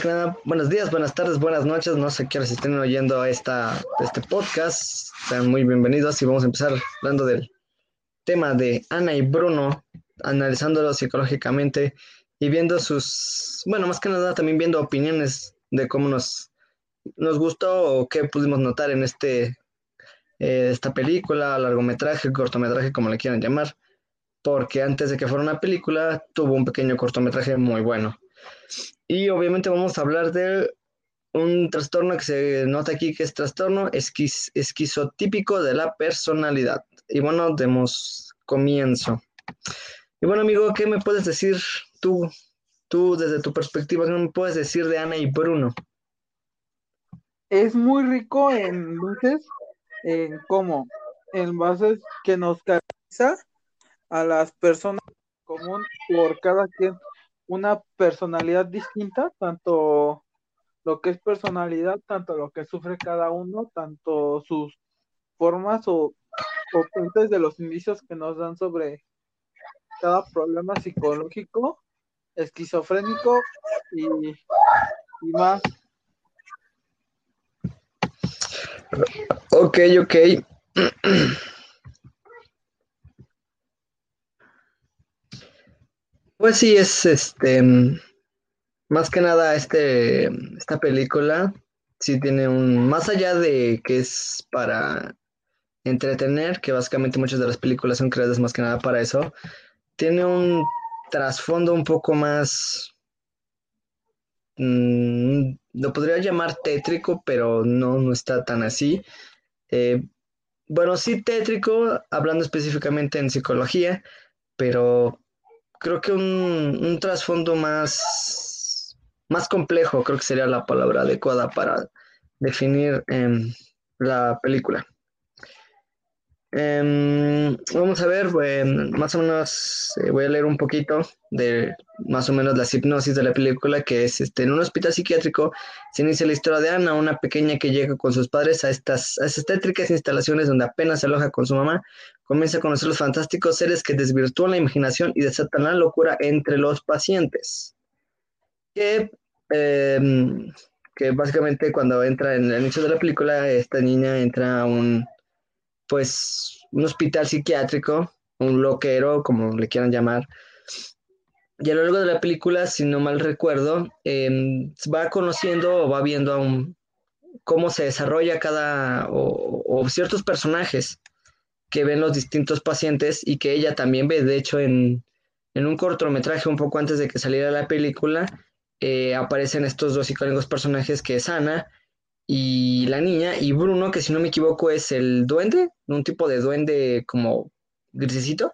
Que nada, buenos días, buenas tardes, buenas noches. No sé qué estén oyendo esta, este podcast. Sean muy bienvenidos y vamos a empezar hablando del tema de Ana y Bruno, analizándolo psicológicamente y viendo sus, bueno, más que nada también viendo opiniones de cómo nos, nos gustó o qué pudimos notar en este, eh, esta película, largometraje, cortometraje, como le quieran llamar, porque antes de que fuera una película tuvo un pequeño cortometraje muy bueno. Y obviamente vamos a hablar de un trastorno que se nota aquí que es trastorno esquizotípico de la personalidad. Y bueno, demos comienzo. Y bueno, amigo, ¿qué me puedes decir tú, tú desde tu perspectiva, qué me puedes decir de Ana y Bruno? Es muy rico en luces, en cómo, en bases que nos caracteriza a las personas común por cada quien una personalidad distinta, tanto lo que es personalidad, tanto lo que sufre cada uno, tanto sus formas o, o de los indicios que nos dan sobre cada problema psicológico, esquizofrénico y, y más. Ok, ok. Pues sí, es este, más que nada este, esta película, sí tiene un, más allá de que es para entretener, que básicamente muchas de las películas son creadas más que nada para eso, tiene un trasfondo un poco más, mm, lo podría llamar tétrico, pero no, no está tan así. Eh, bueno, sí tétrico, hablando específicamente en psicología, pero creo que un, trasfondo más, más complejo, creo que sería la palabra adecuada para definir em, la película. Em, vamos a ver, más o menos eh, voy a leer un poquito de más o menos la hipnosis de la película, que es este, en un hospital psiquiátrico se inicia la historia de Ana, una pequeña que llega con sus padres a estas, a instalaciones donde apenas se aloja con su mamá, comienza a conocer los fantásticos seres que desvirtúan la imaginación y desatan la locura entre los pacientes. Que, em, que básicamente cuando entra en el inicio de la película, esta niña entra a un pues un hospital psiquiátrico, un loquero, como le quieran llamar. Y a lo largo de la película, si no mal recuerdo, em, va conociendo o va viendo a cómo se desarrolla cada o, ciertos personajes que ven los distintos pacientes y que ella también ve. De hecho, en, un cortometraje un poco antes de que saliera la película, eh, aparecen estos dos icónicos personajes que es Ana y la niña, y Bruno, que si no me equivoco es el duende, un tipo de duende como grisecito.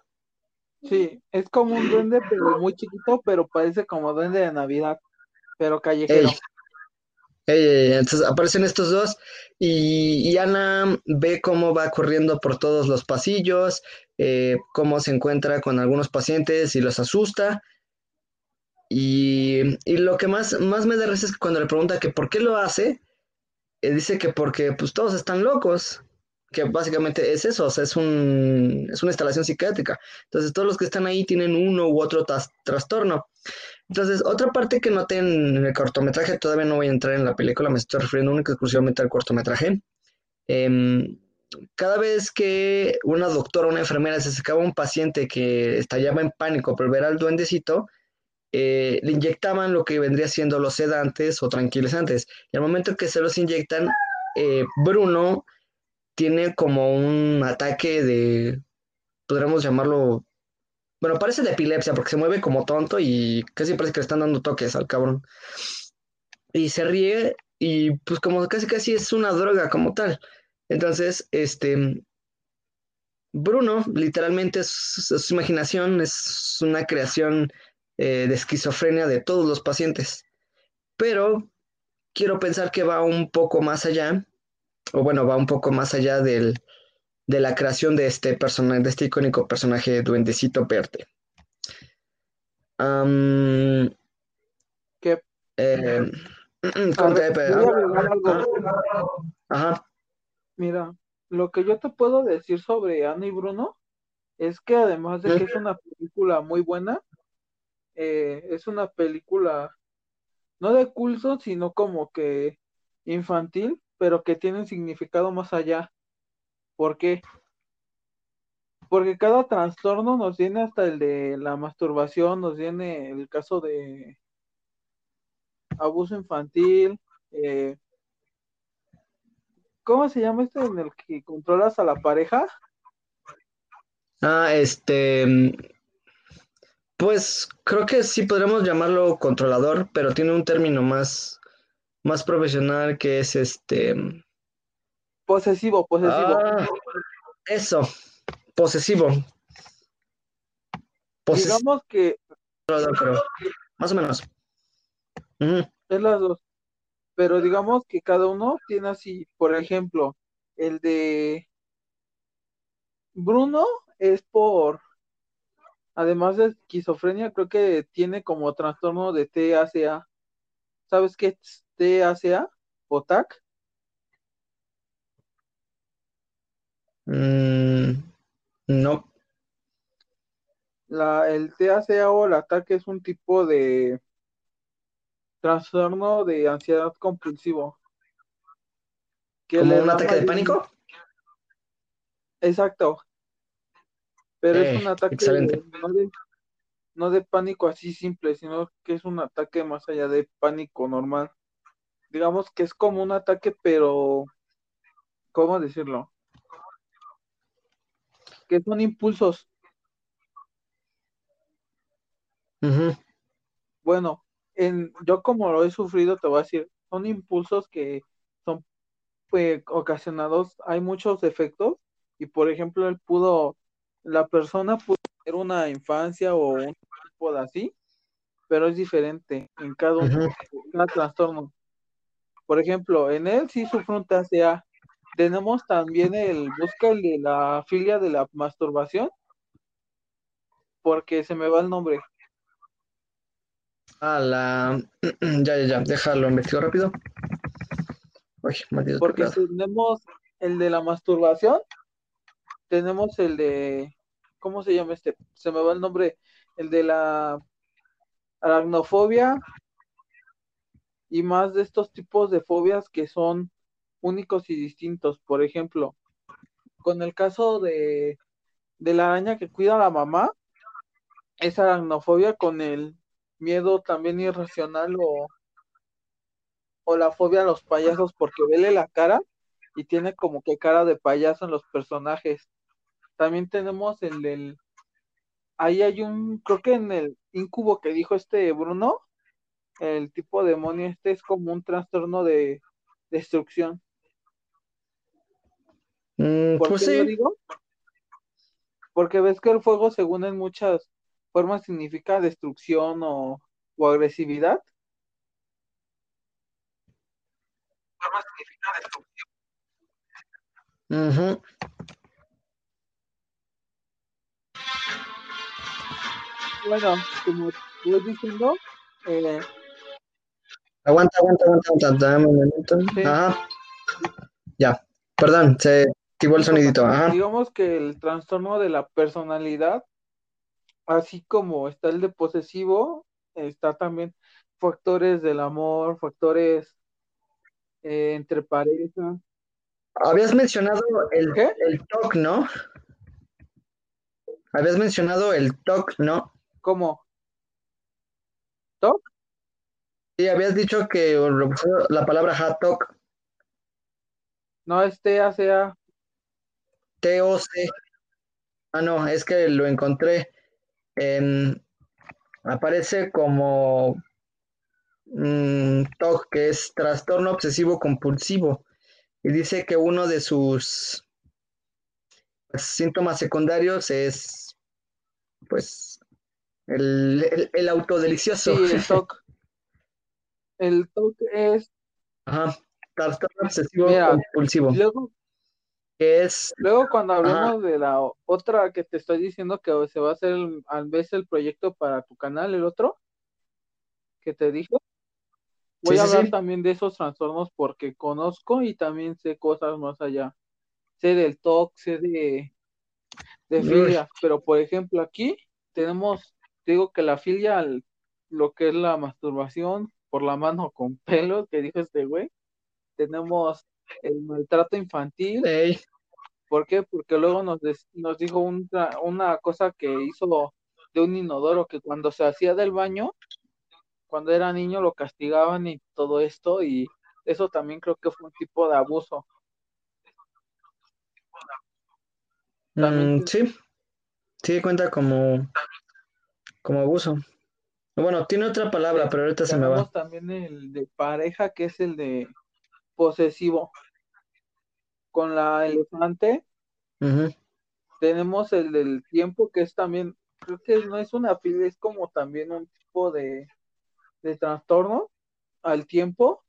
Sí, es como un duende, pero muy chiquito, pero parece como duende de Navidad, pero callejero. entonces aparecen estos dos y, Ana ve cómo va corriendo por todos los pasillos, eh, cómo se encuentra con algunos pacientes y los asusta. Y, y lo que más, más me da risa es que cuando le pregunta que por qué lo hace, dice que porque pues todos están locos, que básicamente es eso, o sea, es, un, es una instalación psiquiátrica. Entonces todos los que están ahí tienen uno u otro trastorno. Entonces, otra parte que noté en el cortometraje, todavía no voy a entrar en la película, me estoy refiriendo única exclusivamente al cortometraje. Em, cada vez que una doctora o una enfermera se sacaba un paciente que estallaba en pánico por ver al duendecito, eh, le inyectaban lo que vendría siendo los sedantes o tranquilizantes. Y al momento que se los inyectan, eh, Bruno tiene como un ataque de, podríamos llamarlo, bueno, parece de epilepsia porque se mueve como tonto y casi parece que le están dando toques al cabrón. Y se ríe y pues como casi casi es una droga como tal. Entonces, este, Bruno literalmente su imaginación, es una creación eh, de esquizofrenia de todos los pacientes. Pero quiero pensar que va un poco más allá, o bueno, va un poco más allá del, de la creación de este personaje, de este icónico personaje Duendecito Verde. ¿Qué? Eh, Mira, lo que yo te puedo decir sobre Ana y Bruno es que además de que es una película muy buena, eh, es una película no de culto, sino como que infantil, pero que tiene un significado más allá. ¿Por qué? Porque cada trastorno nos viene hasta el de la masturbación, nos viene el caso de abuso infantil, eh, ¿cómo se llama este en el que controlas a la pareja? Ah, este, pues creo que sí podríamos llamarlo controlador, pero tiene un término más, más profesional que es este. Posesivo, posesivo. Ah, eso, posesivo. Posesivo. Digamos que. Pero, más o menos. Es las dos. Pero digamos que cada uno tiene así, por ejemplo, el de Bruno es por, además de esquizofrenia, creo que tiene como trastorno de TACA. ¿Sabes qué es TACA o TAC? Mm, no. La, el TACA o el TAC es un tipo de trastorno de ansiedad compulsivo. ¿Como un ataque de pánico? Exacto. Pero es un ataque no, de, pánico así simple, sino que es un ataque más allá de pánico normal. Digamos que es como un ataque, pero ¿cómo decirlo? Que son impulsos. Bueno, en, yo como lo he sufrido, te voy a decir, son impulsos que son pues, ocasionados, hay muchos efectos, y por ejemplo, él pudo, la persona pudo tener una infancia o un tipo de así, pero es diferente en cada, uno, cada trastorno. Por ejemplo, en él sí sufre un TCA. Tenemos también el busca el de la filia de la masturbación, porque se me va el nombre. Ah, la. ya, ya, ya. Déjalo, investigo rápido. Uy, Porque tenemos el de la masturbación, tenemos el de. ¿Cómo se llama este? Se me va el nombre. El de la aracnofobia y más de estos tipos de fobias que son únicos y distintos. Por ejemplo, con el caso de, de la araña que cuida a la mamá, es aracnofobia con el miedo también irracional o, o la fobia a los payasos porque vele la cara y tiene como que cara de payaso en los personajes. También tenemos el del ahí hay un creo que en el incubo que dijo este Bruno, el tipo de demonio este es como un trastorno de destrucción. Mm, ¿Por pues qué lo digo? Porque ves que el fuego según en muchas forma significa destrucción o, o agresividad. Forma significa destrucción. Bueno, como voy diciendo, eh... aguanta, aguanta, aguanta, aguanta, dame un momento. Ajá. Ya, perdón, se activó el sonidito. Ajá. Digamos que el trastorno de la personalidad así como está el de posesivo, está también factores del amor, factores eh, entre parejas. Habías mencionado el, el TOC, ¿no? Habías mencionado el TOC, ¿no? ¿Cómo? ¿TOC? Sí, habías dicho que la palabra HATOC. No, es T-A-C-A. T-O-C. Ah, no, es que lo encontré aparece como mm, TOC, que es trastorno obsesivo compulsivo, y dice que uno de sus síntomas secundarios es, pues, el, el, autodelicioso. Sí, el TOC. El TOC es... Ajá, trastorno obsesivo compulsivo. Luego, es... Luego cuando hablemos de la otra que te estoy diciendo que se va a hacer al vez el proyecto para tu canal, el otro que te dijo, voy a hablar también de esos trastornos porque conozco y también sé cosas más allá. Sé del TOC, sé de, de filia, pero por ejemplo aquí tenemos, digo que la filia, lo que es la masturbación, por la mano con pelos que dijo este güey. Tenemos el maltrato infantil. Ey, ¿Por qué? Porque luego nos, des- nos dijo un una cosa que hizo de un inodoro, que cuando se hacía del baño, cuando era niño lo castigaban y todo esto, y eso también creo que fue un tipo de abuso. Mm, sí, sí cuenta como, como abuso. Bueno, tiene otra palabra, pero ahorita se me va. También el de pareja, que es el de posesivo. Con la elefante tenemos el del tiempo, que es también, creo que no es una filia, es como también un tipo de, de trastorno al tiempo,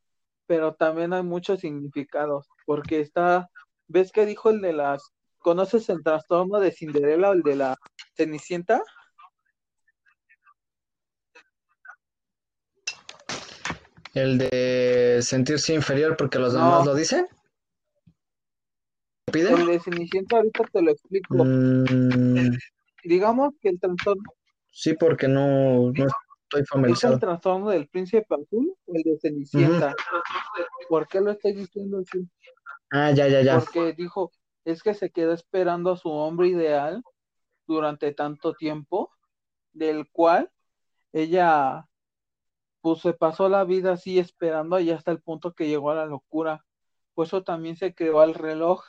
pero también hay muchos significados, porque está, ¿ves que dijo el de las, ¿conoces el trastorno de Cinderela o el de la Cenicienta? El de sentirse inferior porque los No. demás lo dicen. ¿Pide? El de Cenicienta ahorita te lo explico. Mm, Digamos que el trastorno sí, porque no, no estoy es el familiarizado. trastorno del príncipe azul o el de Cenicienta. ¿Por qué lo estoy diciendo así? Ah, ya, ya, ya. Porque dijo, es que se quedó esperando a su hombre ideal durante tanto tiempo, del cual ella pues se pasó la vida así esperando y hasta el punto que llegó a la locura. Por eso también se creó el reloj.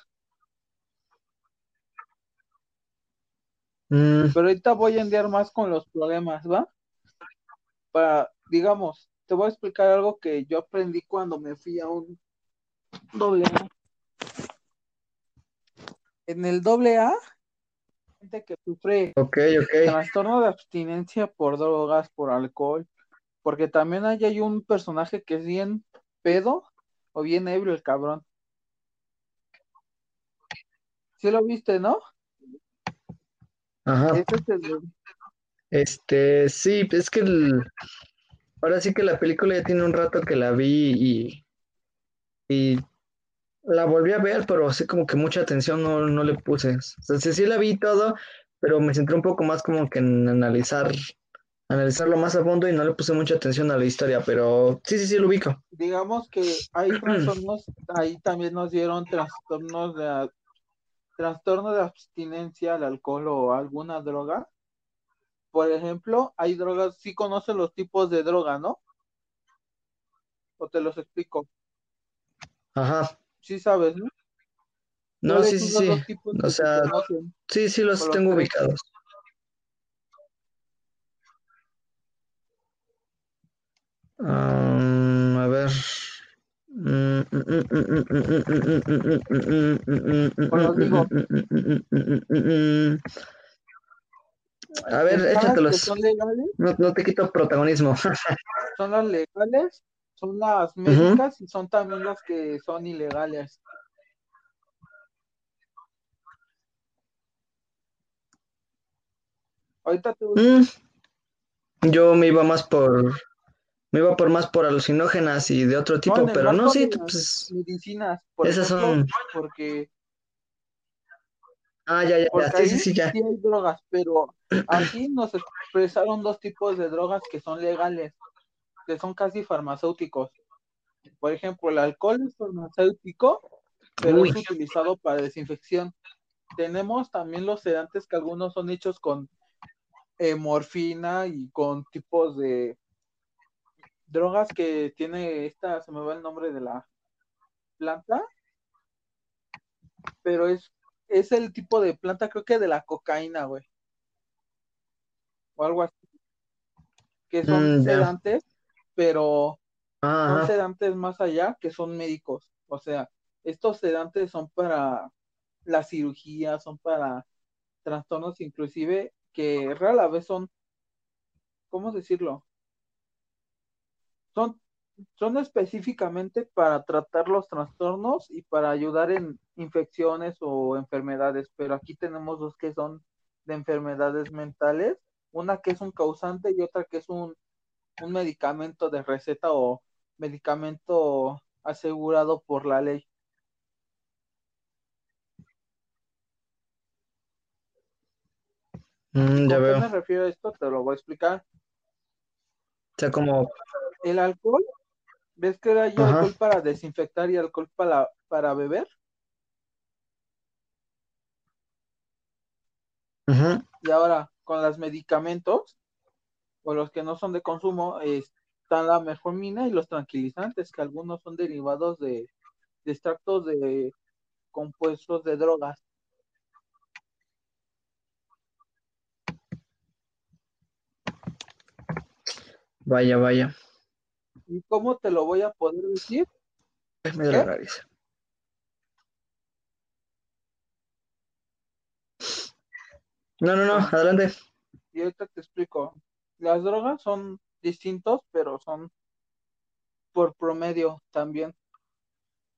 Mm, Pero ahorita voy a enviar más con los problemas, ¿va? Para, digamos, te voy a explicar algo que yo aprendí cuando me fui a un doble A. En el doble A, gente que sufre trastorno de abstinencia por drogas, por alcohol, porque también ahí hay un personaje que es bien pedo o bien ebrio el cabrón. ¿Sí lo viste, no? Ajá. Ese es el- Este, sí, es que el- ahora sí que la película ya tiene un rato que la vi y, y la volví a ver, pero así como que mucha atención no, no le puse. O sea, sí, sí la vi todo, pero me centré un poco más como que en analizar, analizarlo más a fondo y no le puse mucha atención a la historia, pero sí, sí, sí lo ubico. digamos que hay trastornos, ahí también nos dieron trastornos de trastorno de abstinencia al alcohol o alguna droga. Por ejemplo, hay drogas, sí conoces los tipos de droga, ¿no? O te los explico. Ajá. Sí sabes, ¿no? No, ¿Cuáles sí, sí, sí. O sea, conocen? sí, sí los tengo tres. Um, a ver. A ver, échatelos. son legales, No, no te quito protagonismo. son las legales, son las médicas y son también las que son ilegales. Ahorita te Mm, Yo me iba más por, me iba por más por alucinógenas y de otro tipo, pero no, sí, pues, medicinas, por esas ejemplo, son, porque, ah, ya, ya, porque ya, sí, sí, sí, ya. sí hay drogas, pero aquí nos expresaron dos tipos de drogas que son legales, que son casi farmacéuticos. Por ejemplo, el alcohol es farmacéutico, pero Uy, es utilizado para desinfección. Tenemos también los sedantes que algunos son hechos con eh, morfina y con tipos de drogas que tiene esta, se me va el nombre de la planta, pero es, es el tipo de planta, creo que de la cocaína, güey, o algo así, que son Mm, sedantes, pero Ah, son sedantes más allá que son médicos. O sea, estos sedantes son para la cirugía, son para trastornos inclusive que rara vez son, ¿cómo decirlo? Son, son específicamente para tratar los trastornos y para ayudar en infecciones o enfermedades, pero aquí tenemos dos que son de enfermedades mentales, una que es un causante y otra que es un, un medicamento de receta o medicamento asegurado por la ley. Mm, ¿Y ya con qué veo. me refiero a esto? Te lo voy a explicar. O sea, como, el alcohol, ¿ves que hay alcohol para desinfectar y alcohol para, para beber? Y ahora, con los medicamentos, o los que no son de consumo, están la metformina y los tranquilizantes, que algunos son derivados de, de extractos de compuestos de drogas. Vaya, vaya. ¿Y cómo te lo voy a poder decir? Es medio la nariz. No, no, no, adelante. Y ahorita te explico. Las drogas son distintos, pero son por promedio también.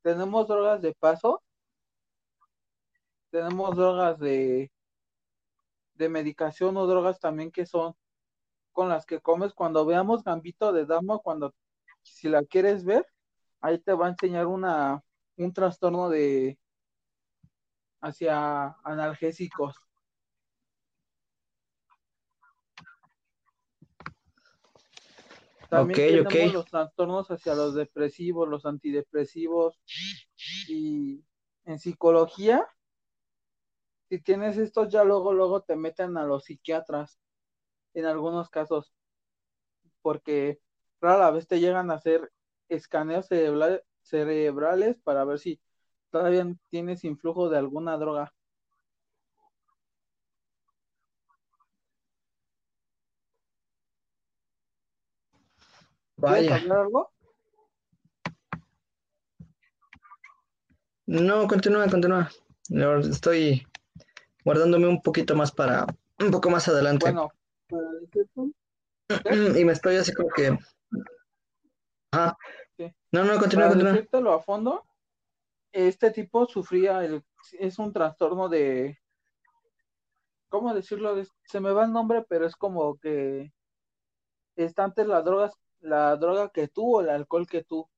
Tenemos drogas de paso, tenemos drogas de, de medicación o drogas también que son con las que comes. Cuando veamos Gambito de Dama, cuando si la quieres ver, ahí te va a enseñar una un trastorno de hacia analgésicos. También tenemos los trastornos hacia los depresivos, los antidepresivos y en psicología, si tienes estos ya luego luego te meten a los psiquiatras en algunos casos porque rara vez te llegan a hacer escaneos cerebrales para ver si todavía tienes influjo de alguna droga. Vaya. hablar algo? No, continúa, continúa. Estoy guardándome un poquito más para un poco más adelante. Bueno, y me estoy así como que. Ajá. No, no, continúa, para continúa. a fondo, este tipo sufría el. Es un trastorno de. ¿Cómo decirlo? Se me va el nombre, pero es como que. Está antes las drogas la droga que tú o el alcohol que tú.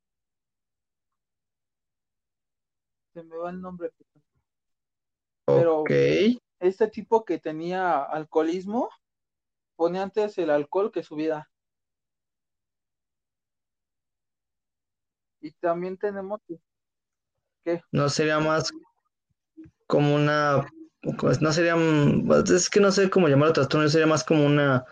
Se me va el nombre. Pero este tipo que tenía alcoholismo ponía antes el alcohol que su vida. Y también tenemos que... No sería más como una... Pues no sería... Es que no sé cómo llamarlo trastorno, sería más como una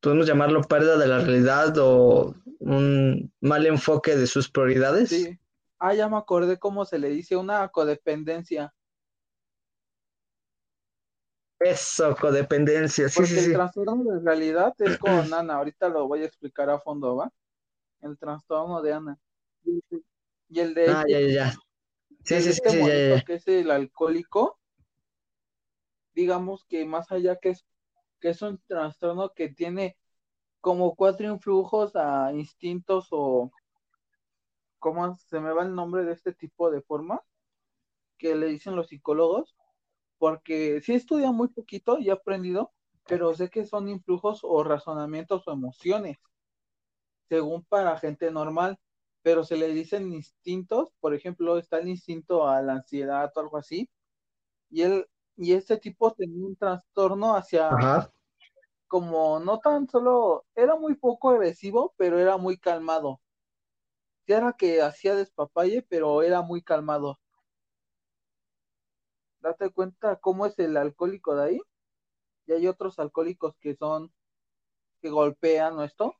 podemos llamarlo pérdida de la realidad o un mal enfoque de sus prioridades. Sí. Ah, ya me acordé cómo se le dice una codependencia. Eso, codependencia, sí, Porque sí, el trastorno de realidad es con Ana, ahorita lo voy a explicar a fondo, ¿va? El trastorno de Ana. Y el de... Ah, ya, ya, ya. Sí, sí, sí, sí, ya, ya. Que es el alcohólico, digamos que más allá que es que es un trastorno que tiene como cuatro influjos a instintos o ¿cómo se me va el nombre de este tipo de forma? que le dicen los psicólogos, porque sí he estudiado muy poquito y he aprendido, pero sé que son influjos o razonamientos o emociones, según para gente normal, pero se le dicen instintos, por ejemplo, está el instinto a la ansiedad o algo así, y él y este tipo tenía un trastorno hacia como no tan solo, era muy poco agresivo, pero era muy calmado. era que hacía despapalle, pero era muy calmado. Date cuenta cómo es el alcohólico de ahí. Y hay otros alcohólicos que son, que golpean esto,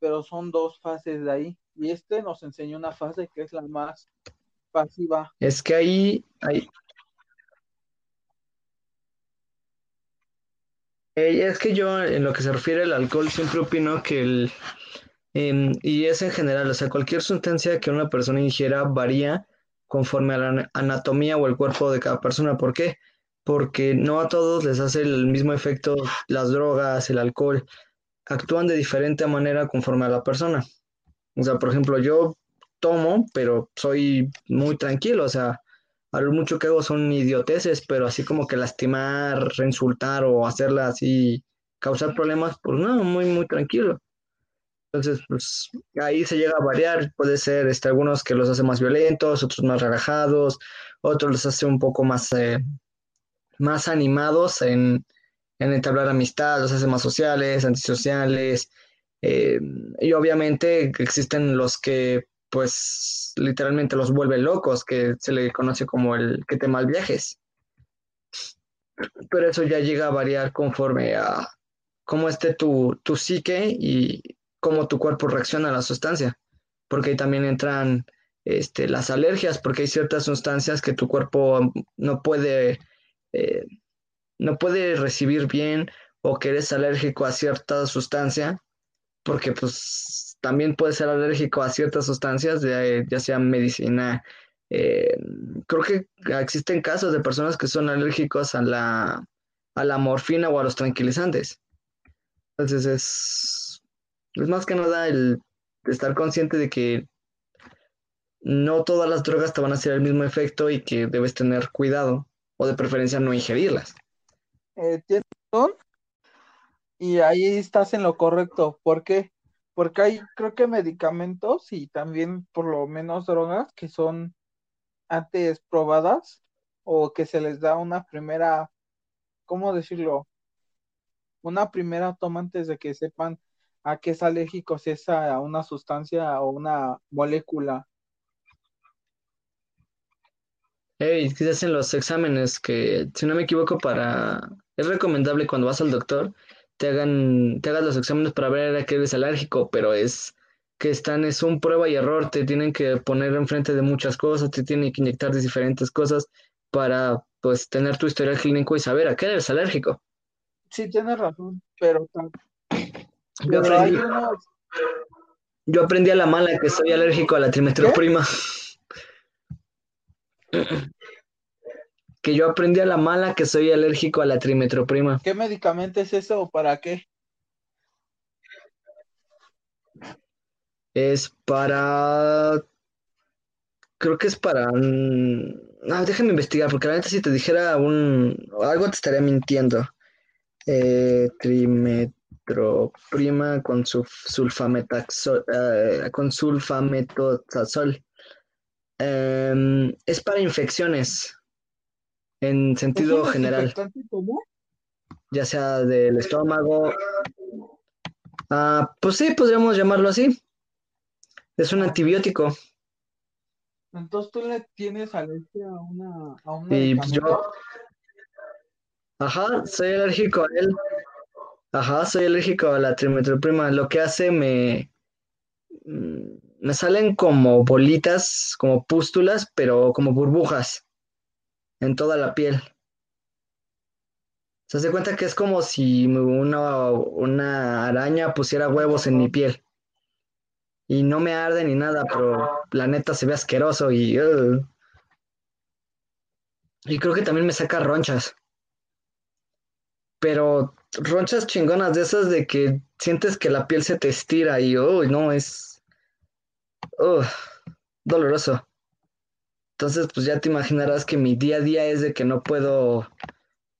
pero son dos fases de ahí. Y este nos enseñó una fase que es la más pasiva. Es que ahí, ahí, es que yo, en lo que se refiere al alcohol, siempre opino que el, em, y es en general, o sea, cualquier sustancia que una persona ingiera varía conforme a la anatomía o el cuerpo de cada persona. ¿Por qué? Porque no a todos les hace el mismo efecto las drogas, el alcohol, actúan de diferente manera conforme a la persona. O sea, por ejemplo, yo tomo, pero soy muy tranquilo, o sea, a lo mucho que hago son idioteces, pero así como que lastimar, reinsultar o hacerla así, causar problemas, pues no, muy, muy tranquilo. Entonces, pues ahí se llega a variar, puede ser este, algunos que los hace más violentos, otros más relajados, otros los hace un poco más, eh, más animados en, en entablar amistad, los hace más sociales, antisociales, Eh, y obviamente existen los que, pues, literalmente los vuelve locos, que se le conoce como el que te mal viajes. Pero eso ya llega a variar conforme a cómo esté tu, tu psique y cómo tu cuerpo reacciona a la sustancia. Porque ahí también entran este, las alergias, porque hay ciertas sustancias que tu cuerpo no puede, eh, no puede recibir bien o que eres alérgico a cierta sustancia, porque pues también puedes ser alérgico a ciertas sustancias, ya, sea medicina. Eh, creo que existen casos de personas que son alérgicos a la, a la morfina o a los tranquilizantes. Entonces es, es más que nada el estar consciente de que no todas las drogas te van a hacer el mismo efecto y que debes tener cuidado o de preferencia no ingerirlas. Eh, tienes razón y ahí estás en lo correcto. ¿Por qué? Porque hay, creo que medicamentos y también por lo menos drogas que son antes probadas o que se les da una primera, ¿cómo decirlo? Una primera toma antes de que sepan a qué es alérgico, si es a una sustancia o una molécula Hey, se hacen los exámenes que, si no me equivoco, para... Es recomendable cuando vas al doctor, te hagan, te hagas los exámenes para ver a qué eres alérgico, pero es que están, es un prueba y error, te tienen que poner enfrente de muchas cosas, te tienen que inyectar de diferentes cosas para, pues, tener tu historial clínico y saber a qué eres alérgico. Sí, tienes razón, pero... Yo aprendí, yo aprendí a la mala que soy alérgico a la trimetroprima. Que yo aprendí a la mala que soy alérgico a la trimetroprima. ¿Qué medicamento es eso o para qué? Es para. Creo que es para. No, déjame investigar, porque realmente si te dijera un. Algo te estaría mintiendo. Eh, trimetroprima con sulfametaxol, eh, con sulfametazol. Em, es para infecciones, en sentido general. Ya sea del estómago. Ah, pues sí, podríamos llamarlo así. Es un antibiótico. Entonces tú le tienes alergia a una, a un Y pues yo. Ajá, soy alérgico a él. Ajá, soy alérgico a la trimetroprima. Lo que hace me. Mm, me salen como bolitas, como pústulas, pero como burbujas en toda la piel. Se hace cuenta que es como si una, una araña pusiera huevos en mi piel. Y no me arde ni nada, pero la neta se ve asqueroso y... Y creo que también me saca ronchas. Pero ronchas chingonas de esas de que sientes que la piel se te estira y, oh, no, es doloroso. Entonces, pues ya te imaginarás que mi día a día es de que no puedo...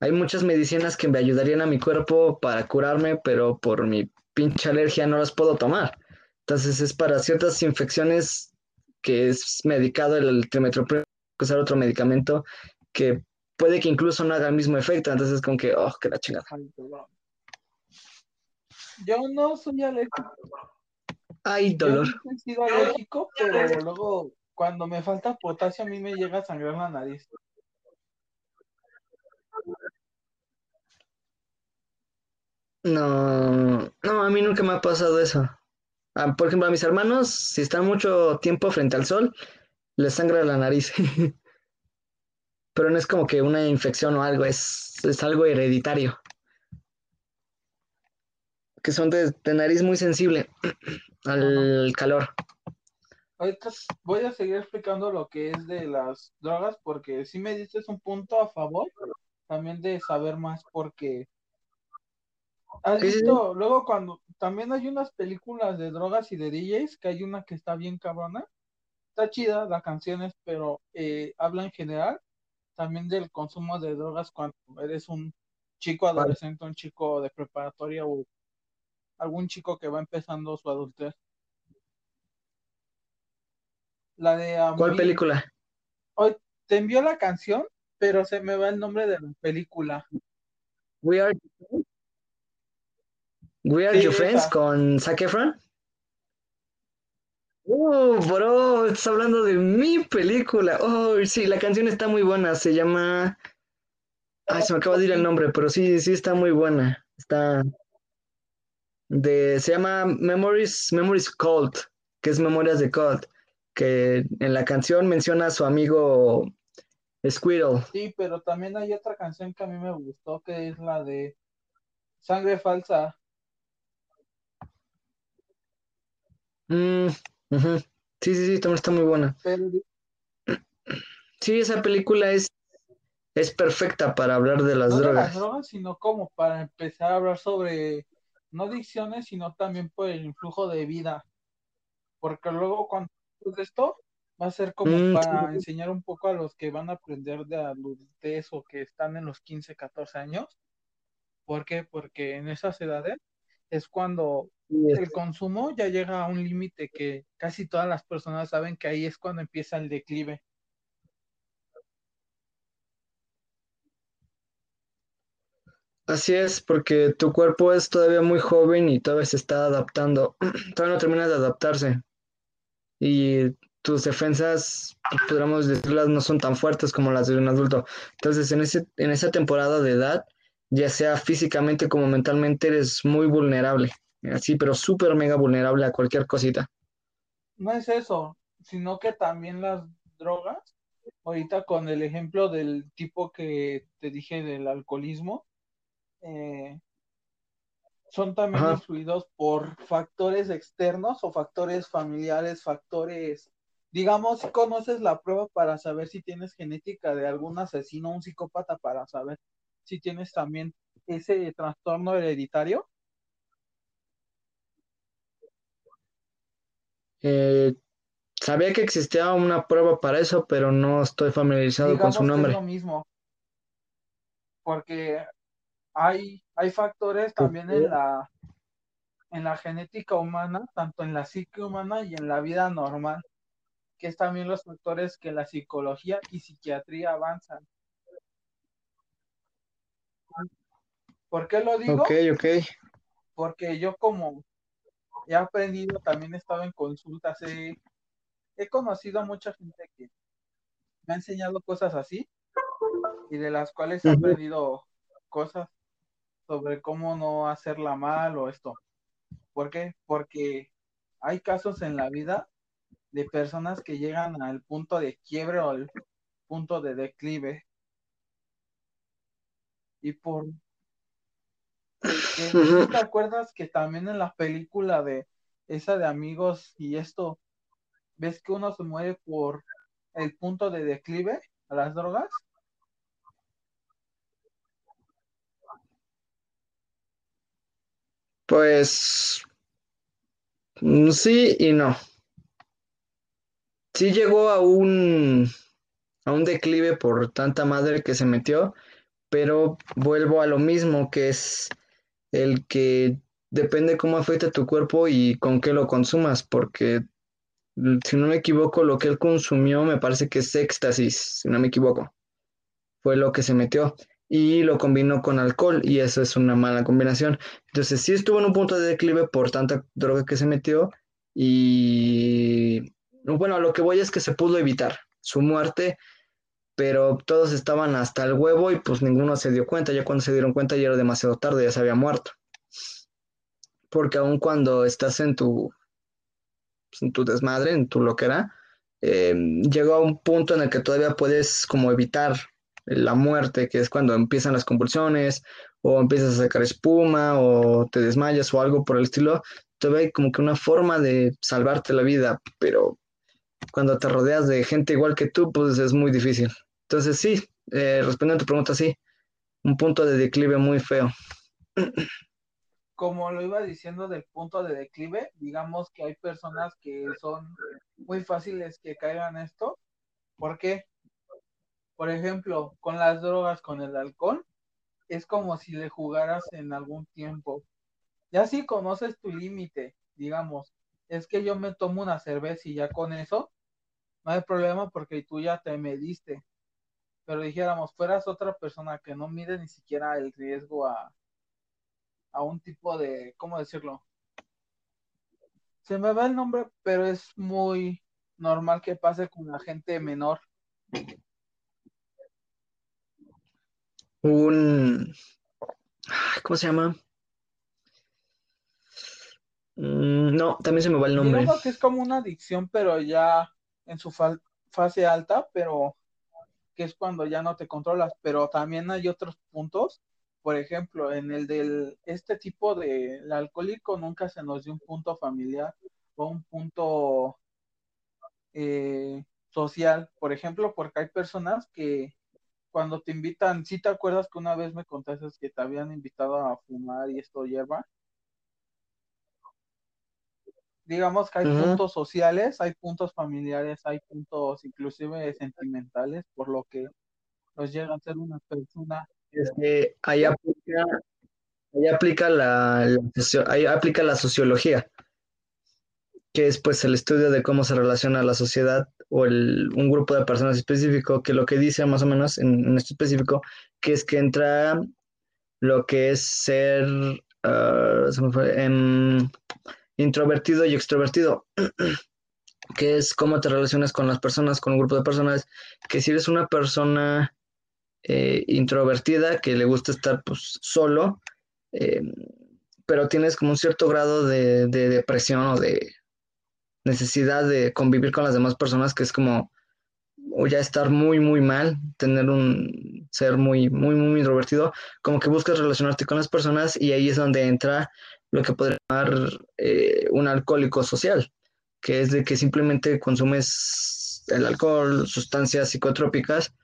Hay muchas medicinas que me ayudarían a mi cuerpo para curarme, pero por mi pinche alergia no las puedo tomar. Entonces es para ciertas infecciones que es medicado el trimetropreno, usar otro medicamento que puede que incluso no haga el mismo efecto. Entonces es como que, oh, que la chingada. Yo no soy alérgico Ay, dolor. Yo he sido alérgico, pero luego cuando me falta potasio a mí me llega a sangrar la nariz. No, no, a mí nunca me ha pasado eso. Ah, por ejemplo, a mis hermanos, si están mucho tiempo frente al sol, les sangra la nariz. Pero no es como que una infección o algo, es, es algo hereditario. Que son de nariz muy sensible al calor. Ahorita voy a seguir explicando lo que es de las drogas porque si me dices un punto a favor también de saber más porque has visto luego cuando también hay unas películas de drogas y de DJs que hay una que está bien cabrona. Está chida las canciones pero eh, habla en general también del consumo de drogas cuando eres un chico adolescente un chico de preparatoria o algún chico que va empezando su adultez. La de ¿Cuál película? Hoy te envió la canción, pero se me va el nombre de la película. We Are We Are Sí, Your Friends esa. con Zac Efron. Oh, bro, estás hablando de mi película. Oh, sí, la canción está muy buena. Se llama. Ay, se me acaba de ir el nombre, pero sí, sí está muy buena. Está de. Se llama Memories, Memories Cold, que es Memorias de Cold. Que en la canción menciona a su amigo Squirrel. Sí, pero también hay otra canción que a mí me gustó, que es la de Sangre Falsa. Mm. Sí, sí, sí, también está muy buena. Pero Sí, esa película es, es perfecta para hablar de las no de las drogas. drogas, sino como para empezar a hablar sobre no adicciones, sino también por el influjo de vida. Porque luego cuando haces esto, va a ser como Mm, para enseñar un poco a los que van a aprender de adultez o que están en los 15, 14 años. ¿Por qué? Porque en esas edades es cuando el consumo ya llega a un límite que casi todas las personas saben que ahí es cuando empieza el declive. Así es, porque tu cuerpo es todavía muy joven y todavía se está adaptando. Todavía no termina de adaptarse. Y tus defensas, podríamos decirlas, no son tan fuertes como las de un adulto. Entonces, en ese, en esa temporada de edad, ya sea físicamente como mentalmente, eres muy vulnerable. Así, pero súper mega vulnerable a cualquier cosita. No es eso, sino que también las drogas, ahorita con el ejemplo del tipo que te dije del alcoholismo, eh, son también Ajá. influidos por factores externos o factores familiares, factores, digamos, si conoces la prueba para saber si tienes genética de algún asesino un psicópata para saber si tienes también ese trastorno hereditario. Eh, sabía que existía una prueba para eso, pero no estoy familiarizado con su Digamos que es lo nombre. mismo, porque hay, hay factores también en la, en la genética humana, tanto en la psique humana y en la vida normal, que es también los factores que la psicología y psiquiatría avanzan. ¿Por qué lo digo? Ok, ok. Porque yo como he aprendido, también he estado en consultas, he, he conocido a mucha gente que me ha enseñado cosas así y de las cuales he aprendido cosas sobre cómo no hacerla mal o esto. ¿Por qué? Porque hay casos en la vida de personas que llegan al punto de quiebre o al punto de declive. Y por si te acuerdas que también en la película de esa de amigos y esto, ves que uno se muere por el punto de declive a las drogas. Pues mm, sí y no. Sí llegó a un, a un declive por tanta madre que se metió, pero vuelvo a lo mismo, que es el que depende cómo afecta tu cuerpo y con qué lo consumas, porque mm, si no me equivoco, lo que él consumió me parece que es éxtasis, si no me equivoco, fue lo que se metió y lo combinó con alcohol y eso es una mala combinación. Entonces sí estuvo en un punto de declive por tanta droga que se metió y bueno, lo que voy es que se pudo evitar su muerte, pero todos estaban hasta el huevo y pues ninguno se dio cuenta. Ya cuando se dieron cuenta ya era demasiado tarde, ya se había muerto. Porque aun cuando estás en tu, pues, en tu desmadre, en tu loquera, eh, llega a un punto en el que todavía puedes como evitar la muerte, que es cuando empiezan las convulsiones o empiezas a sacar espuma o te desmayas o algo por el estilo. Todavía hay como que una forma de salvarte la vida, pero cuando te rodeas de gente igual que tú, pues es muy difícil. Entonces sí, eh, respondiendo a tu pregunta, sí, un punto de declive muy feo. Como lo iba diciendo del punto de declive, digamos que hay personas que son muy fáciles que caigan esto. ¿Por qué? Por ejemplo, con las drogas, con el alcohol, es como si le jugaras en algún tiempo. Ya si conoces tu límite, digamos, es que yo me tomo una cerveza y ya con eso, no hay problema porque tú ya te mediste. Pero dijéramos, fueras otra persona que no mide ni siquiera el riesgo a, a un tipo de, ¿cómo decirlo? Se me va el nombre, pero es muy normal que pase con la gente menor. Un... ¿Cómo se llama? Mm, no, también se me va el nombre. Que es como una adicción, pero ya en su fase alta, pero que es cuando ya no te controlas. Pero también hay otros puntos. Por ejemplo, en el del este tipo de alcohólico nunca se nos dio un punto familiar o un punto eh, social, por ejemplo, porque hay personas que cuando te invitan, si te acuerdas que una vez me contaste que te habían invitado a fumar y esto hierba? Digamos que hay puntos sociales, hay puntos familiares, hay puntos inclusive sentimentales, por lo que nos llega a ser una persona. Es que ahí aplica, ahí aplica la, ahí aplica la sociología que es pues el estudio de cómo se relaciona la sociedad o el, un grupo de personas específico, que lo que dice más o menos en, en esto específico, que es que entra lo que es ser uh, introvertido y extrovertido, que es cómo te relacionas con las personas, con un grupo de personas, que si eres una persona eh, introvertida, que le gusta estar pues solo, eh, pero tienes como un cierto grado de depresión o de necesidad de convivir con las demás personas, que es como o ya estar muy, muy mal, tener un ser muy, muy, muy introvertido, como que buscas relacionarte con las personas y ahí es donde entra lo que podría llamar eh, un alcohólico social, que es de que simplemente consumes el alcohol, sustancias psicotrópicas,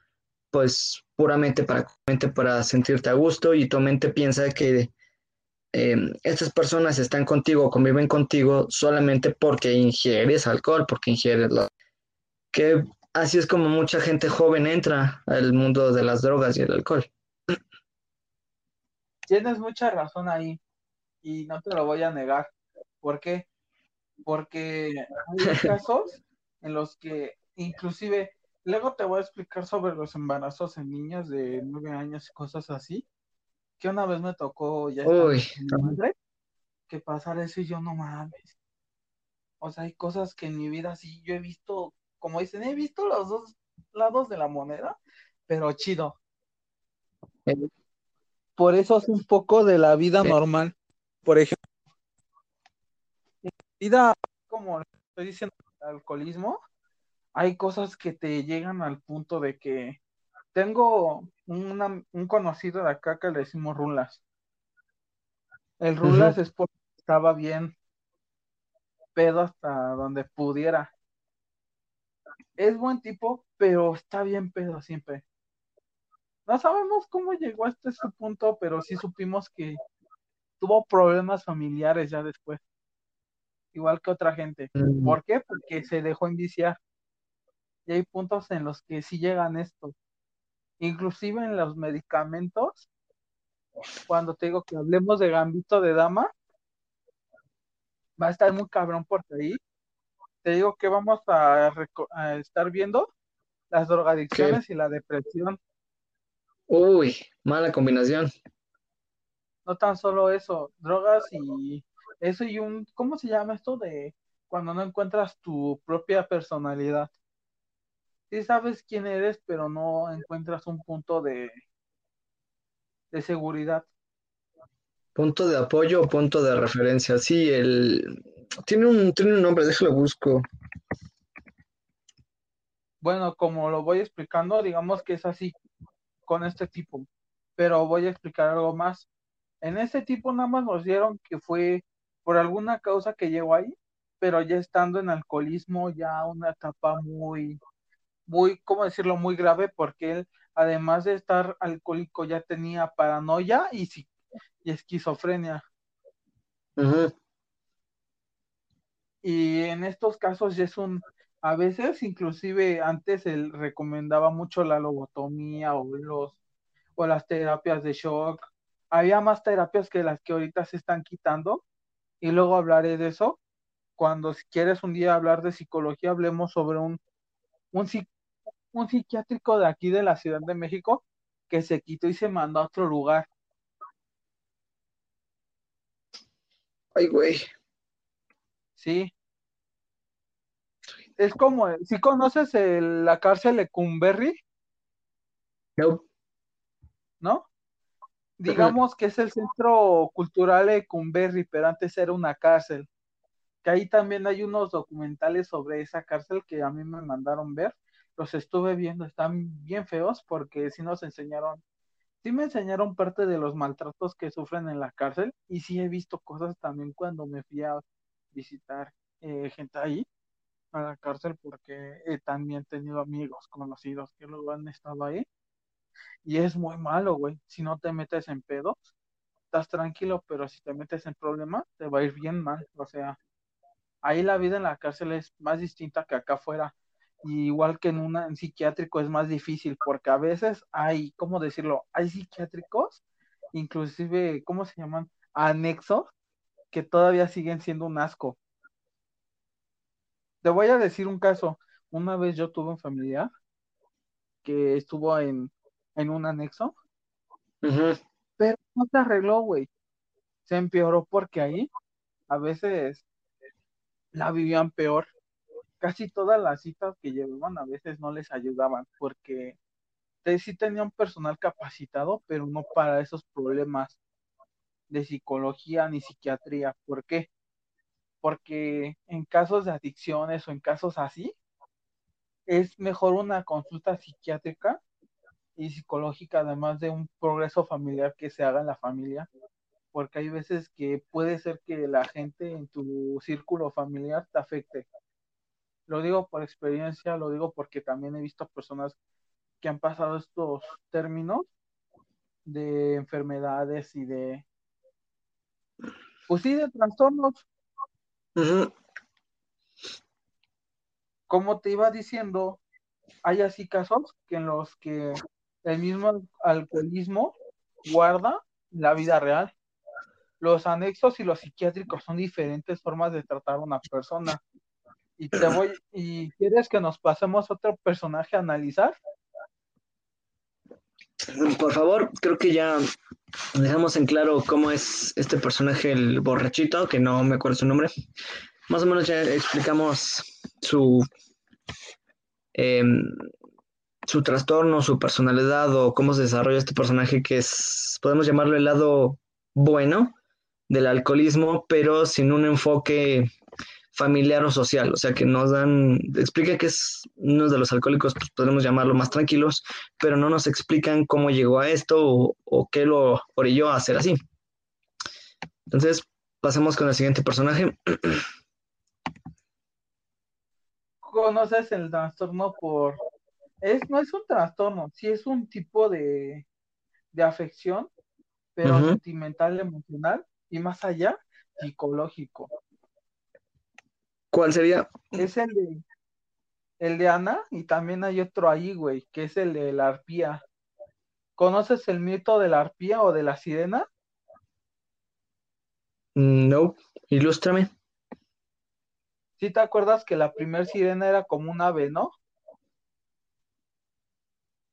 pues puramente para, para sentirte a gusto y tu mente piensa que Em, estas personas están contigo, conviven contigo solamente porque ingieres alcohol, porque ingieres lo que así es como mucha gente joven entra al mundo de las drogas y el alcohol. Tienes mucha razón ahí y no te lo voy a negar. ¿Por qué? Porque hay casos en los que inclusive, luego te voy a explicar sobre los embarazos en niños de nueve años y cosas así, que una vez me tocó ya madre, que pasar eso y yo no mames. O sea, hay cosas que en mi vida sí yo he visto, como dicen, he visto los dos lados de la moneda, pero chido. Por eso es un poco de la vida normal. Por ejemplo, vida, como estoy diciendo, el alcoholismo, hay cosas que te llegan al punto de que tengo un conocido de acá que le decimos Rulas. El Rulas es porque estaba bien pedo hasta donde pudiera. Es buen tipo, pero está bien pedo siempre. No sabemos cómo llegó hasta ese punto, pero sí supimos que tuvo problemas familiares ya después. Igual que otra gente. Mm. ¿Por qué? Porque se dejó enviciar. Y hay puntos en los que sí llegan estos inclusive en los medicamentos, cuando te digo que hablemos de gambito de dama, va a estar muy cabrón por ahí. Te digo que vamos a, estar viendo las drogadicciones y la depresión. Uy, mala combinación. No tan solo eso, drogas y eso y un, ¿cómo se llama esto de cuando no encuentras tu propia personalidad? Sí sabes quién eres, pero no encuentras un punto de, de seguridad. Punto de apoyo o punto de referencia. Sí, el tiene un, tiene un nombre, déjalo busco. Bueno, como lo voy explicando, digamos que es así con este tipo, pero voy a explicar algo más. En este tipo nada más nos dieron que fue por alguna causa que llegó ahí, pero ya estando en alcoholismo, ya una etapa muy, muy, ¿cómo decirlo?, muy grave porque él, además de estar alcohólico, ya tenía paranoia y, y esquizofrenia. Y en estos casos ya es un, a veces inclusive antes él recomendaba mucho la lobotomía o los o las terapias de shock. Había más terapias que las que ahorita se están quitando y luego hablaré de eso. Cuando si quieres un día hablar de psicología, hablemos sobre un, un, un psiquiátrico de aquí de la Ciudad de México que se quitó y se mandó a otro lugar. Ay, güey. Sí. Es como, si conoces el- la cárcel de Cumberry, No. ¿no? Digamos que es el centro cultural de Cumberry, pero antes era una cárcel. Que ahí también hay unos documentales sobre esa cárcel que a mí me mandaron ver. Los estuve viendo, están bien feos porque sí nos enseñaron, sí me enseñaron parte de los maltratos que sufren en la cárcel y sí he visto cosas también cuando me fui a visitar eh, gente ahí a la cárcel porque he también tenido amigos conocidos que luego han estado ahí y es muy malo, güey. Si no te metes en pedos, estás tranquilo, pero si te metes en problemas, te va a ir bien mal. O sea, ahí la vida en la cárcel es más distinta que acá afuera. Y igual que en un en psiquiátrico es más difícil, porque a veces hay, ¿cómo decirlo? Hay psiquiátricos, inclusive, ¿cómo se llaman? Anexos, que todavía siguen siendo un asco. Te voy a decir un caso. Una vez yo tuve un familiar que estuvo en, en un anexo, pero no se arregló, güey. Se empeoró porque ahí a veces la vivían peor. Casi todas las citas que llevaban a veces no les ayudaban porque sí tenían personal capacitado, pero no para esos problemas de psicología ni psiquiatría. ¿Por qué? Porque en casos de adicciones o en casos así, es mejor una consulta psiquiátrica y psicológica, además de un progreso familiar que se haga en la familia, porque hay veces que puede ser que la gente en tu círculo familiar te afecte. Lo digo por experiencia, lo digo porque también he visto personas que han pasado estos términos de enfermedades y de, pues sí, de trastornos. Como te iba diciendo, hay así casos que en los que el mismo alcoholismo guarda la vida real. Los anexos y los psiquiátricos son diferentes formas de tratar a una persona. Y te voy, y quieres que nos pasemos otro personaje a analizar. Por favor, creo que ya dejamos en claro cómo es este personaje, el borrachito, que no me acuerdo su nombre. Más o menos ya explicamos su, em, su trastorno, su personalidad o cómo se desarrolla este personaje que es, podemos llamarlo el lado bueno del alcoholismo, pero sin un enfoque familiar o social, o sea que nos dan, explica que es uno de los alcohólicos, pues podemos llamarlo más tranquilos, pero no nos explican cómo llegó a esto o, o qué lo orilló a hacer así. Entonces, pasemos con el siguiente personaje. Conoces el trastorno por, es, no es un trastorno, sí es un tipo de, de afección, pero sentimental, emocional y más allá, psicológico. ¿Cuál sería? Es el de, el de Ana y también hay otro ahí, güey, que es el de la arpía. ¿Conoces el mito de la arpía o de la sirena? No, ilústrame. ¿Sí te acuerdas que la primer sirena era como un ave, ¿no?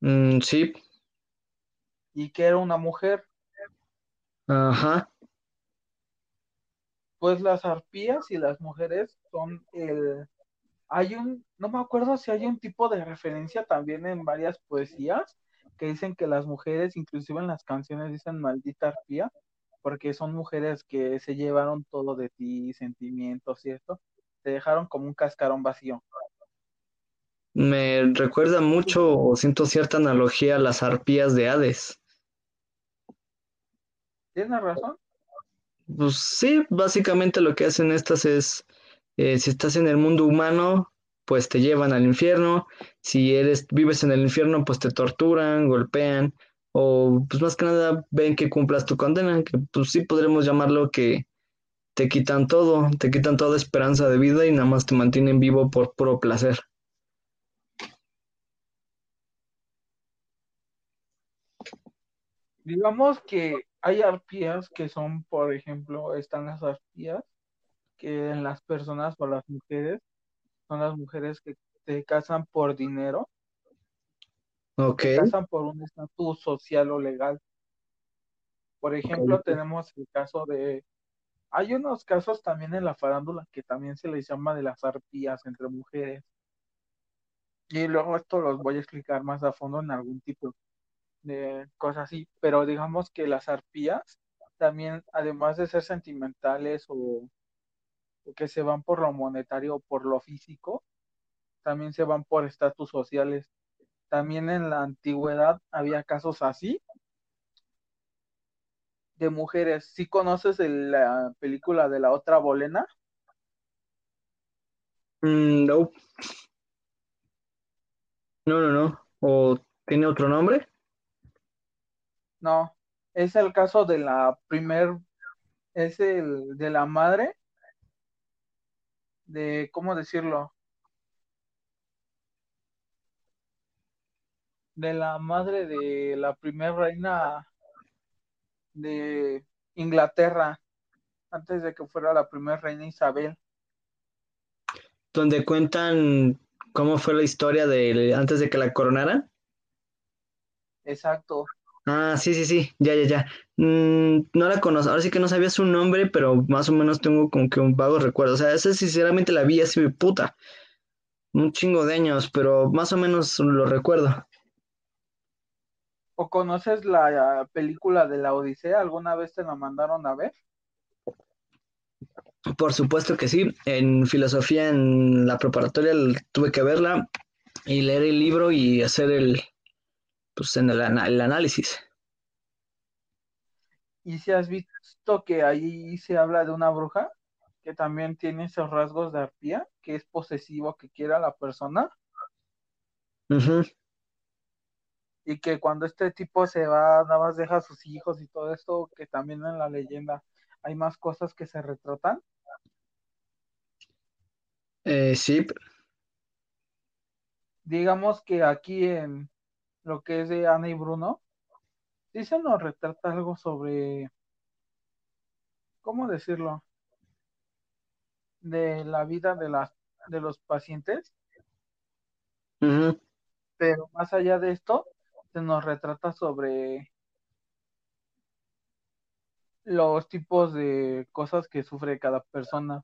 Mm, sí, Y que era una mujer. ajá. Pues las arpías y las mujeres son el... Hay un, no me acuerdo si hay un tipo de referencia también en varias poesías que dicen que las mujeres, inclusive en las canciones, dicen maldita arpía, porque son mujeres que se llevaron todo de ti, sentimientos y esto, te dejaron como un cascarón vacío. Me recuerda mucho, o siento cierta analogía a las arpías de Hades. ¿Tienes razón? Pues sí, básicamente lo que hacen estas es, eh, si estás en el mundo humano, pues te llevan al infierno. Si eres, vives en el infierno, pues te torturan, golpean, o pues más que nada ven que cumplas tu condena, que pues sí podremos llamarlo que te quitan todo, te quitan toda esperanza de vida y nada más te mantienen vivo por puro placer. Digamos que hay arpías que son, por ejemplo, están las arpías que en las personas o las mujeres son las mujeres que se casan por dinero, Ok, se casan por un estatus social o legal. Por ejemplo, tenemos el caso de Hay unos casos también en la farándula que también se les llama de las arpías entre mujeres. Y luego esto los voy a explicar más a fondo en algún tipo de cosas así. Pero digamos que las arpías también, además de ser sentimentales o, que se van por lo monetario o por lo físico, también se van por estatus sociales. También en la antigüedad había casos así de mujeres. ¿Sí conoces el- la película de la otra bolena? Mm, no, no, no, no. ¿O tiene otro nombre? No, es el caso de la primer, es el de la madre, de, ¿cómo decirlo? De la madre de la primer reina de Inglaterra, antes de que fuera la primera reina Isabel. Donde cuentan cómo fue la historia de antes de que la coronaran. Exacto. Ah, sí, sí, sí, ya, ya, ya. Mm, no la conozco, ahora sí que no sabía su nombre, pero más o menos tengo como que un vago recuerdo. O sea, esa sinceramente la vi así, puta, un chingo de años, pero más o menos lo recuerdo. ¿O conoces la película de la Odisea? ¿Alguna vez te la mandaron a ver? Por supuesto que sí, en filosofía en la preparatoria tuve que verla y leer el libro y hacer el, pues, en el, análisis. Y si has visto que ahí se habla de una bruja que también tiene esos rasgos de arpía, que es posesivo, que quiere a la persona, y que cuando este tipo se va, nada más deja a sus hijos y todo esto, que también en la leyenda hay más cosas que se retratan. Eh, sí, Digamos que aquí en lo que es de Ana y Bruno, sí se nos retrata algo sobre, ¿cómo decirlo? De la vida de las, de los pacientes, pero más allá de esto, se nos retrata sobre los tipos de cosas que sufre cada persona.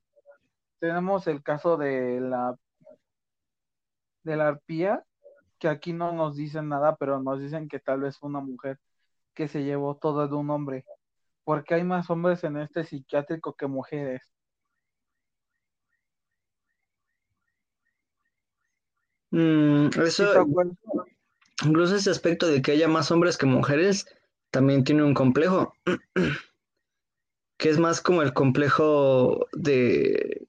Tenemos el caso de la de la arpía, que aquí no nos dicen nada, pero nos dicen que tal vez fue una mujer que se llevó todo de un hombre, porque hay más hombres en este psiquiátrico que mujeres. Mm, incluso ese aspecto de que haya más hombres que mujeres, también tiene un complejo, que es más como el complejo de,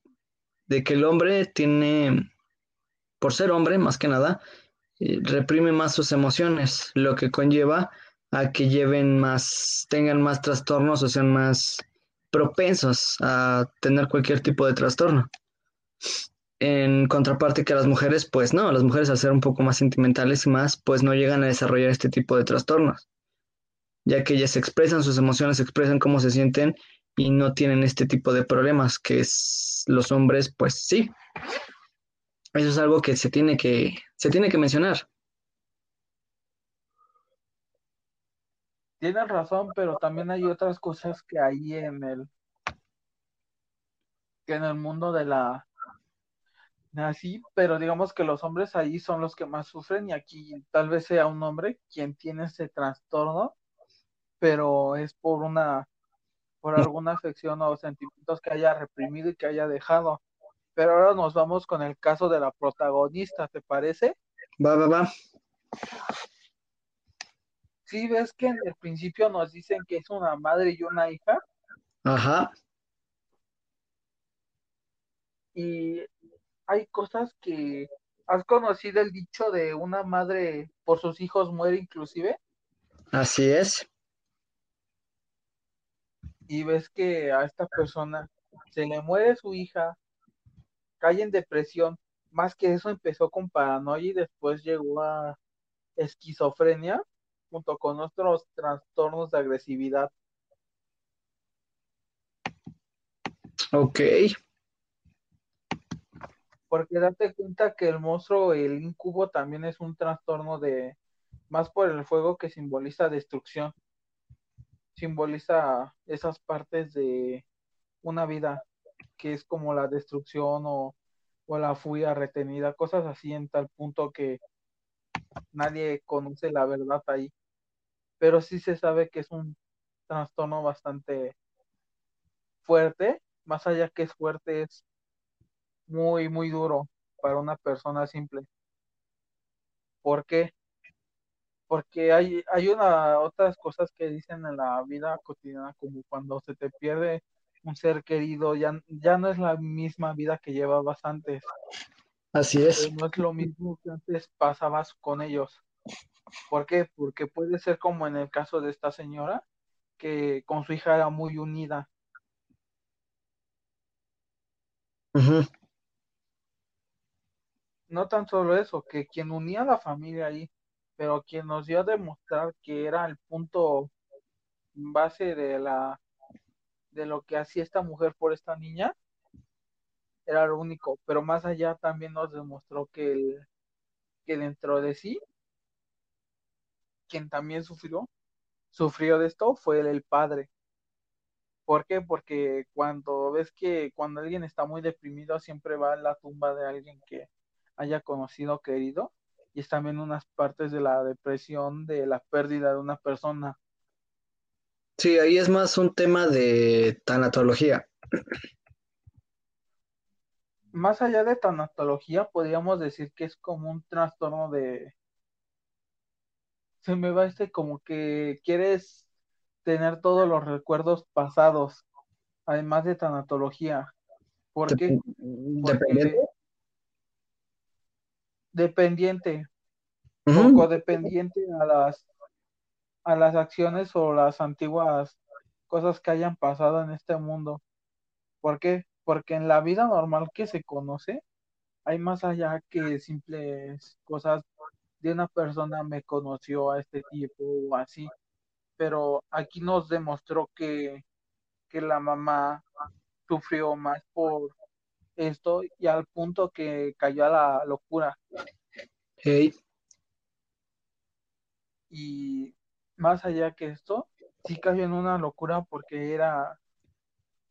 de que el hombre tiene, por ser hombre más que nada, reprime más sus emociones, lo que conlleva a que lleven más, tengan más trastornos o sean más propensos a tener cualquier tipo de trastorno. En contraparte que las mujeres, pues no, las mujeres al ser un poco más sentimentales y más, pues no llegan a desarrollar este tipo de trastornos, ya que ellas expresan sus emociones, expresan cómo se sienten y no tienen este tipo de problemas, que es los hombres, pues sí. Eso es algo que se tiene que, se tiene que mencionar. Tienes razón, pero también hay otras cosas que hay en el que en el mundo de la así, pero digamos que los hombres ahí son los que más sufren y aquí tal vez sea un hombre quien tiene ese trastorno, pero es por una por alguna afección o sentimientos que haya reprimido y que haya dejado. Pero ahora nos vamos con el caso de la protagonista, ¿te parece? Va, va, va. Sí, ves que en el principio nos dicen que es una madre y una hija, Ajá. y hay cosas que has conocido el dicho de una madre por sus hijos muere inclusive, Así es. y ves que a esta persona se le muere su hija, cae en depresión, más que eso empezó con paranoia y después llegó a esquizofrenia junto con otros trastornos de agresividad. Ok. Porque date cuenta que el monstruo, el incubo, también es un trastorno de, más por el fuego que simboliza destrucción, simboliza esas partes de una vida, que es como la destrucción o, o la furia retenida, cosas así en tal punto que nadie conoce la verdad ahí. Pero sí se sabe que es un trastorno bastante fuerte, más allá que es fuerte, es muy, muy duro para una persona simple. ¿Por qué? Porque hay, hay una, otras cosas que dicen en la vida cotidiana, como cuando se te pierde un ser querido, ya, ya no es la misma vida que llevabas antes. Así es. No es lo mismo que antes pasabas con ellos. ¿Por qué? Porque puede ser como en el caso de esta señora, que con su hija era muy unida. No tan solo eso, que quien unía a la familia ahí, pero quien nos dio a demostrar que era el punto base de la de lo que hacía esta mujer por esta niña, era lo único, pero más allá también nos demostró que, el, que dentro de sí, quien también sufrió, sufrió de esto fue el, padre. ¿Por qué? Porque cuando ves que cuando alguien está muy deprimido, siempre va a la tumba de alguien que haya conocido, querido, y es también unas partes de la depresión, de la pérdida de una persona. Sí, ahí es más un tema de tanatología más allá de tanatología, podríamos decir que es como un trastorno de... Se me va este como que quieres tener todos los recuerdos pasados, además de tanatología. ¿Por qué? ¿Dependiente? Dependiente. Poco dependiente a las a las acciones o las antiguas cosas que hayan pasado en este mundo. ¿Por qué? porque en la vida normal que se conoce, hay más allá que simples cosas de una persona me conoció a este tipo o así, pero aquí nos demostró que, que la mamá sufrió más por esto y al punto que cayó a la locura. Y más allá que esto, sí cayó en una locura porque era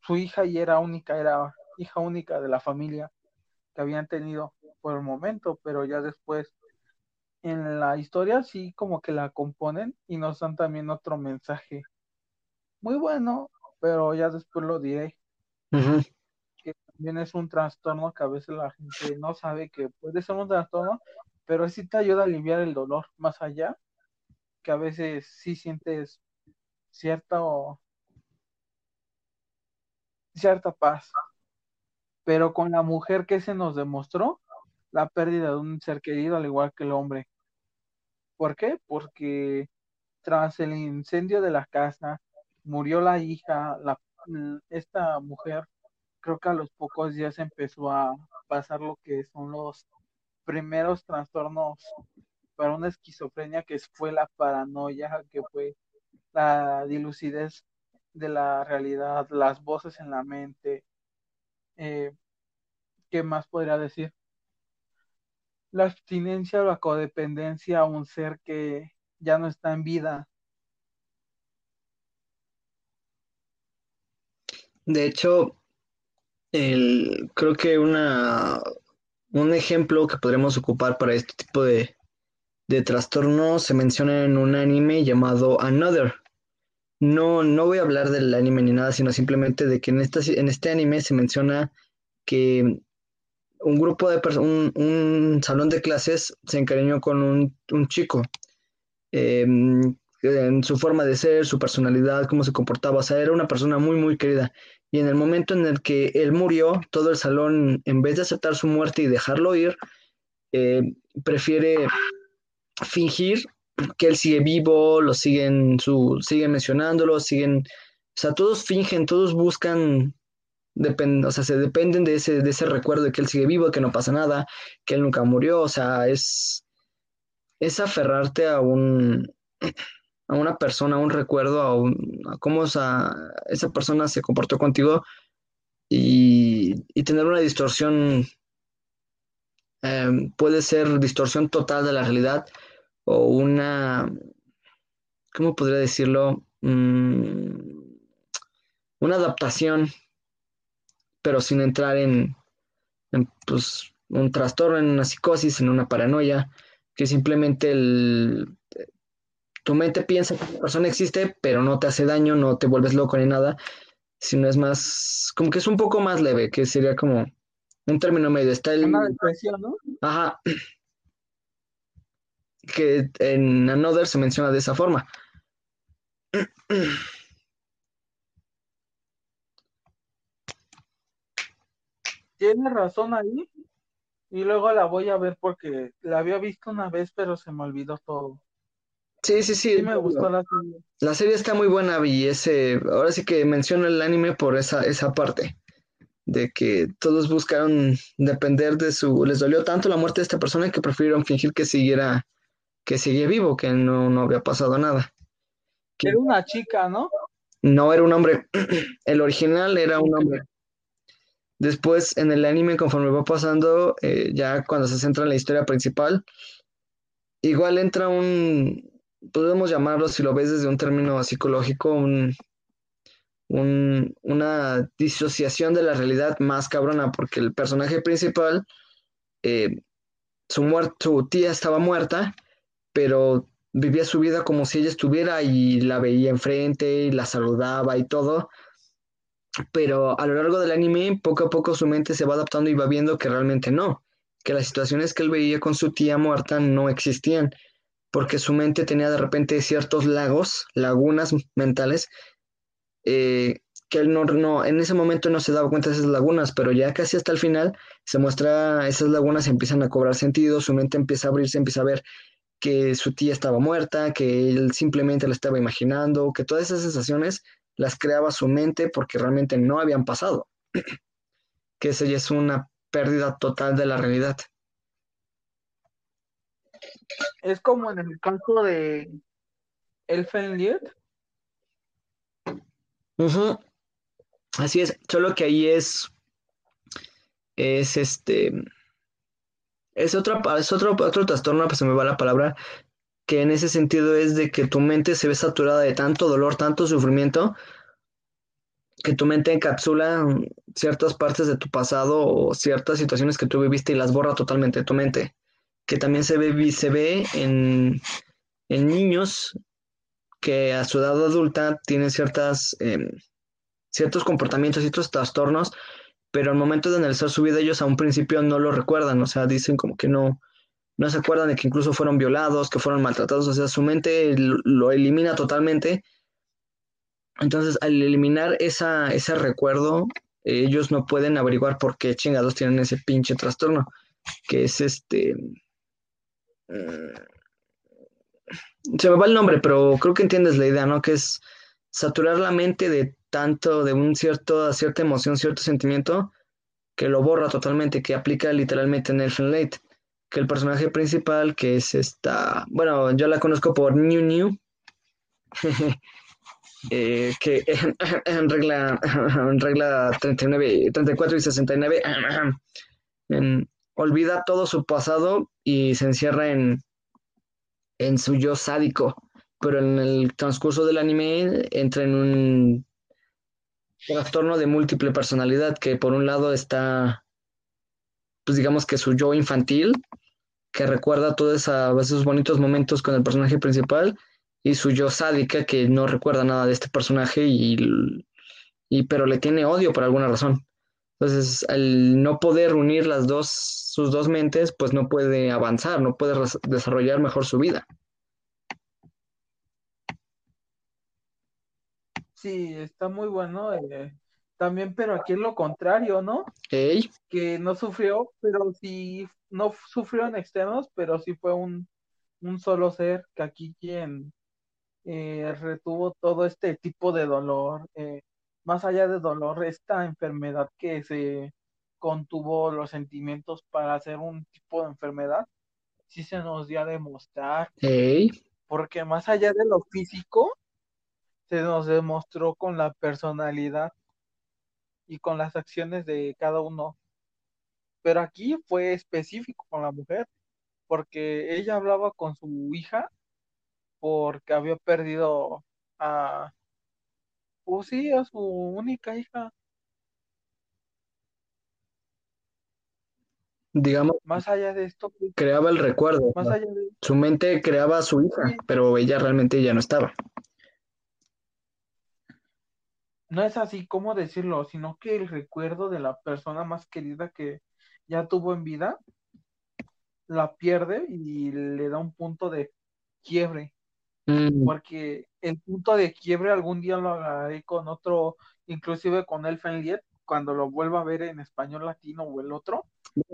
su hija y era única, era hija única de la familia que habían tenido por el momento, pero ya después en la historia sí como que la componen y nos dan también otro mensaje muy bueno, pero ya después lo diré. Que también es un trastorno que a veces la gente no sabe que puede ser un trastorno, pero sí te ayuda a aliviar el dolor más allá, que a veces sí sientes cierta cierta paz. Pero con la mujer que se nos demostró, la pérdida de un ser querido al igual que el hombre. ¿Por qué? Porque tras el incendio de la casa murió la hija, la, esta mujer creo que a los pocos días empezó a pasar lo que son los primeros trastornos para una esquizofrenia que fue la paranoia, que fue la dilucidez de la realidad, las voces en la mente. Eh, ¿Qué más podría decir? La abstinencia o la codependencia a un ser que ya no está en vida. De hecho, el, creo que una, un ejemplo que podremos ocupar para este tipo de, de trastorno se menciona en un anime llamado Another, no, no voy a hablar del anime ni nada, sino simplemente de que en, esta, en este anime se menciona que un grupo de personas, un, salón de clases se encariñó con un, chico. Em, en su forma de ser, su personalidad, cómo se comportaba, o sea, era una persona muy, muy querida. Y en el momento en el que él murió, todo el salón, en vez de aceptar su muerte y dejarlo ir, eh, prefiere fingir que él sigue vivo, lo siguen, su, siguen mencionándolo, siguen, o sea, todos fingen, todos buscan, o sea, se dependen de ese, de ese recuerdo de que él sigue vivo, que no pasa nada, que él nunca murió, o sea, es, es aferrarte a un, a una persona, a un recuerdo, a, cómo esa, esa persona se comportó contigo y, tener una distorsión, em, puede ser distorsión total de la realidad o una, ¿cómo podría decirlo? Mm, una adaptación pero sin entrar en, en, pues, un trastorno, en una psicosis, en una paranoia, que simplemente el, tu mente piensa que la persona existe, pero no te hace daño, no te vuelves loco ni nada, sino es más, como que es un poco más leve, que sería como un término medio. Está el... Una depresión, ¿no? Ajá. Que en Another se menciona de esa forma. Tienes razón ahí. Y luego la voy a ver porque la había visto una vez, pero se me olvidó todo. Sí, sí, sí. Sí me gustó la serie. La serie está muy buena y ese, ahora sí que menciono el anime por esa, esa parte, de que todos buscaron depender de su, les dolió tanto la muerte de esta persona que prefirieron fingir que siguiera, que seguía vivo, que no, no había pasado nada. Que Era una chica, ¿no? no era un hombre, el original era un hombre. Después, en el anime, conforme va pasando, eh, ya cuando se centra en la historia principal, igual entra un, podemos llamarlo, si lo ves desde un término psicológico, un, un- una disociación de la realidad más cabrona, porque el personaje principal, eh, su muer- su tía estaba muerta, pero vivía su vida como si ella estuviera y la veía enfrente y la saludaba y todo. Pero a lo largo del anime, poco a poco su mente se va adaptando y va viendo que realmente no, que las situaciones que él veía con su tía muerta no existían, porque su mente tenía de repente ciertos lagos, lagunas mentales, eh, que él no, no, en ese momento no se daba cuenta de esas lagunas, pero ya casi hasta el final se muestra, esas lagunas empiezan a cobrar sentido, su mente empieza a abrirse, empieza a ver que su tía estaba muerta, que él simplemente la estaba imaginando, que todas esas sensaciones las creaba su mente porque realmente no habían pasado, que eso ya es una pérdida total de la realidad. Es como en el caso de Elfenlied. Así es, solo que ahí es, es este, es es otro, otro trastorno, pues se me va la palabra, que en ese sentido es de que tu mente se ve saturada de tanto dolor, tanto sufrimiento, que tu mente encapsula mm, ciertas partes de tu pasado o ciertas situaciones que tú viviste y las borra totalmente de tu mente, que también se ve, se ve en, en niños que a su edad adulta tienen ciertas, em, ciertos comportamientos, ciertos trastornos, pero al momento de analizar su vida ellos a un principio no lo recuerdan, o sea, dicen como que no, no se acuerdan de que incluso fueron violados, que fueron maltratados, o sea, su mente lo, elimina totalmente. Entonces, al eliminar esa, ese recuerdo, ellos no pueden averiguar por qué chingados tienen ese pinche trastorno, que es este... mm, se me va el nombre, pero creo que entiendes la idea, ¿no? Que es saturar la mente de tanto, de un cierto, cierta emoción, cierto sentimiento, que lo borra totalmente, que aplica literalmente en Elfen Light, que el personaje principal, que es esta, bueno, yo la conozco por New New, eh, que en, en regla, en regla 39, 34 y 69, en- olvida todo su pasado y se encierra en, en su yo sádico, pero en el transcurso del anime entra en un trastorno de múltiple personalidad, que por un lado está, pues digamos que su yo infantil, que recuerda todos esos bonitos momentos con el personaje principal, y su yo sádica, que no recuerda nada de este personaje, y, y pero le tiene odio por alguna razón. Entonces, al no poder unir las dos, sus dos mentes, pues no puede avanzar, no puede desarrollar mejor su vida. Sí, está muy bueno. eh, también, pero aquí es lo contrario, ¿no? Ey, Que no sufrió, pero sí, no sufrió en extremos, pero sí fue un, un solo ser que aquí quien eh, retuvo todo este tipo de dolor, eh, más allá de dolor, esta enfermedad que se contuvo los sentimientos para hacer un tipo de enfermedad, sí se nos dio a demostrar, ey, porque más allá de lo físico, se nos demostró con la personalidad y con las acciones de cada uno. Pero aquí fue específico con la mujer, porque ella hablaba con su hija porque había perdido a, pues sí, a su única hija. digamos, Más allá de esto, creaba el recuerdo. más allá de... Su mente creaba a su hija, Sí. pero ella realmente ya no estaba. No es así como decirlo, sino que el recuerdo de la persona más querida que ya tuvo en vida, la pierde y le da un punto de quiebre. Mm, porque el punto de quiebre algún día lo haré con otro, inclusive con Elfen Lied, cuando lo vuelva a ver en español latino o el otro,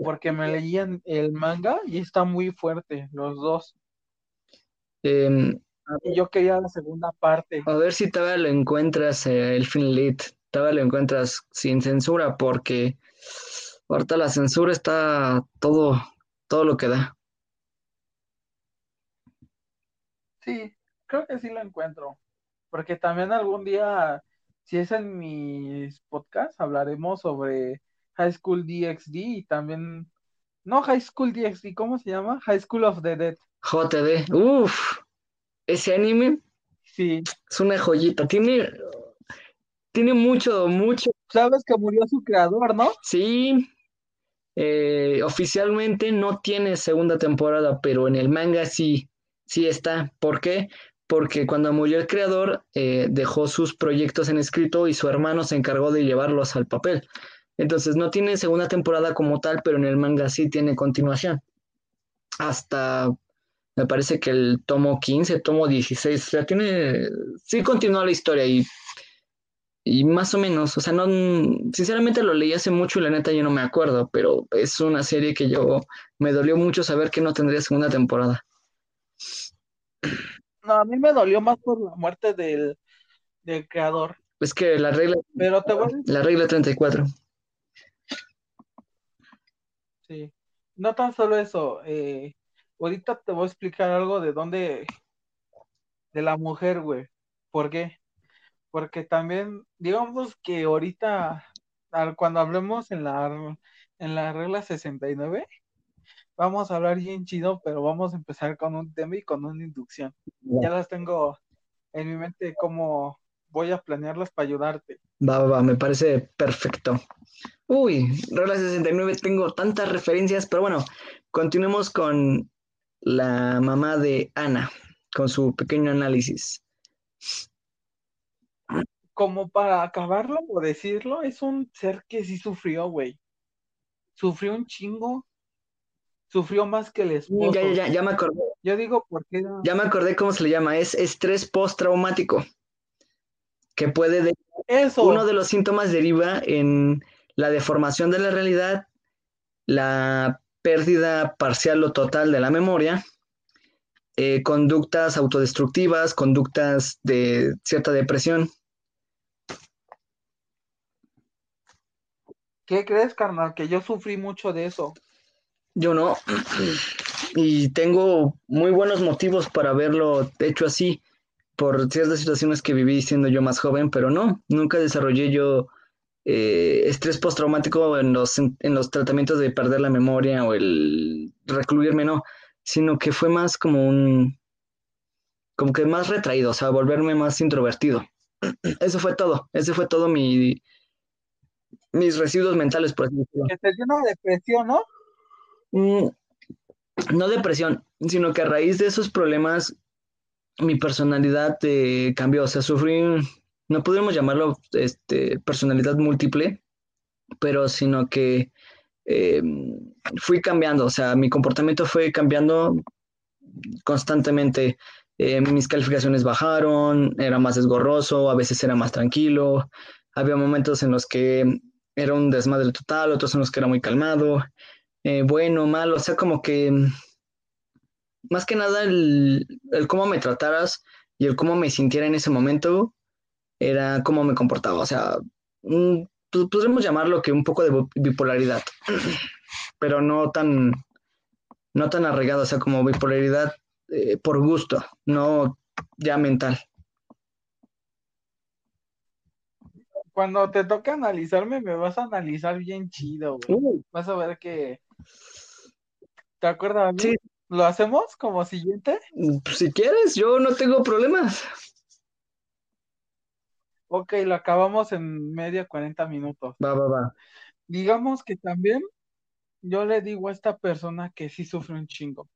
porque me leían el manga y está muy fuerte, los dos. em, Y yo quería la segunda parte. a ver si todavía lo encuentras, eh, el Finlit, todavía lo encuentras sin censura, porque ahorita la censura está todo, todo lo que da. Sí, creo que sí lo encuentro, porque también algún día, si es en mis podcasts, hablaremos sobre High School DxD y también, no High School DxD, ¿cómo se llama? High School of the Dead. JD, uff, ese anime Sí, es una joyita, tiene, tiene mucho, mucho, sabes que murió su creador, ¿no? sí, eh, oficialmente no tiene segunda temporada, pero en el manga sí, sí está. ¿Por qué? Porque cuando murió el creador, eh, dejó sus proyectos en escrito y su hermano se encargó de llevarlos al papel. Entonces no tiene segunda temporada como tal, pero en el manga sí tiene continuación. Hasta, me parece que el tomo 15, tomo 16, o sea, tiene, sí continúa la historia y, y más o menos, o sea, no, sinceramente lo leí hace mucho y la neta yo no me acuerdo, pero es una serie que yo, me dolió mucho saber que no tendría segunda temporada. No, a mí me dolió más por la muerte del, del creador, Es que la regla, pero te voy a la regla 34. sí, no tan solo eso, eh, ahorita te voy a explicar algo de dónde, de la mujer, güey, ¿por qué? Porque también, digamos que ahorita, cuando hablemos en la, en la regla 69, vamos a hablar bien chido, pero vamos a empezar con un tema y con una inducción. Ya las tengo en mi mente cómo voy a planearlas para ayudarte. Va, va, va, me parece perfecto. Uy, regla 69, tengo tantas referencias, pero bueno, continuemos con la mamá de Ana, con su pequeño análisis. Como para acabarlo o decirlo, es un ser que sí sufrió, güey. Sufrió un chingo. Sufrió más que el esposo. Ya, ya, ya, ya me acordé, Yo digo, ¿por qué? no? ya me acordé cómo se le llama, es estrés postraumático, que puede, de- Eso. uno de los síntomas deriva en la deformación de la realidad, la pérdida parcial o total de la memoria, eh, conductas autodestructivas, conductas de cierta depresión. ¿Qué crees, carnal? Que yo sufrí mucho de eso. Yo no. Y tengo muy buenos motivos para haberlo hecho así, por ciertas situaciones que viví siendo yo más joven, pero no, nunca desarrollé yo eh, estrés postraumático en los, en los tratamientos de perder la memoria o el recluirme, no, sino que fue más como un, como que más retraído, o sea, volverme más introvertido. Eso fue todo, ese fue todo mi, mis residuos mentales, por así decirlo. Que te dio una depresión, ¿no? Mm, no depresión, sino que a raíz de esos problemas mi personalidad eh, cambió, o sea, sufrí, no podríamos llamarlo este, personalidad múltiple, pero sino que eh, fui cambiando, o sea, mi comportamiento fue cambiando constantemente. Eh, mis calificaciones bajaron, era más desgorroso, a veces era más tranquilo, había momentos en los que era un desmadre total, otros en los que era muy calmado, eh, bueno, malo, o sea, como que más que nada el, el cómo me trataras y el cómo me sintiera en ese momento era cómo me comportaba, o sea, mm, pues, podríamos llamarlo que un poco de bipolaridad, pero no tan, no tan arraigado, o sea, como bipolaridad eh, por gusto, no ya mental. Cuando te toca analizarme, me vas a analizar bien chido, güey. Uh, Vas a ver que. ¿Te acuerdas? Sí. ¿Lo hacemos como siguiente? pues, si quieres, yo no tengo problemas. Ok, lo acabamos en media 40 minutos. Va, va, va. Digamos que también yo le digo a esta persona que sí sufre un chingo.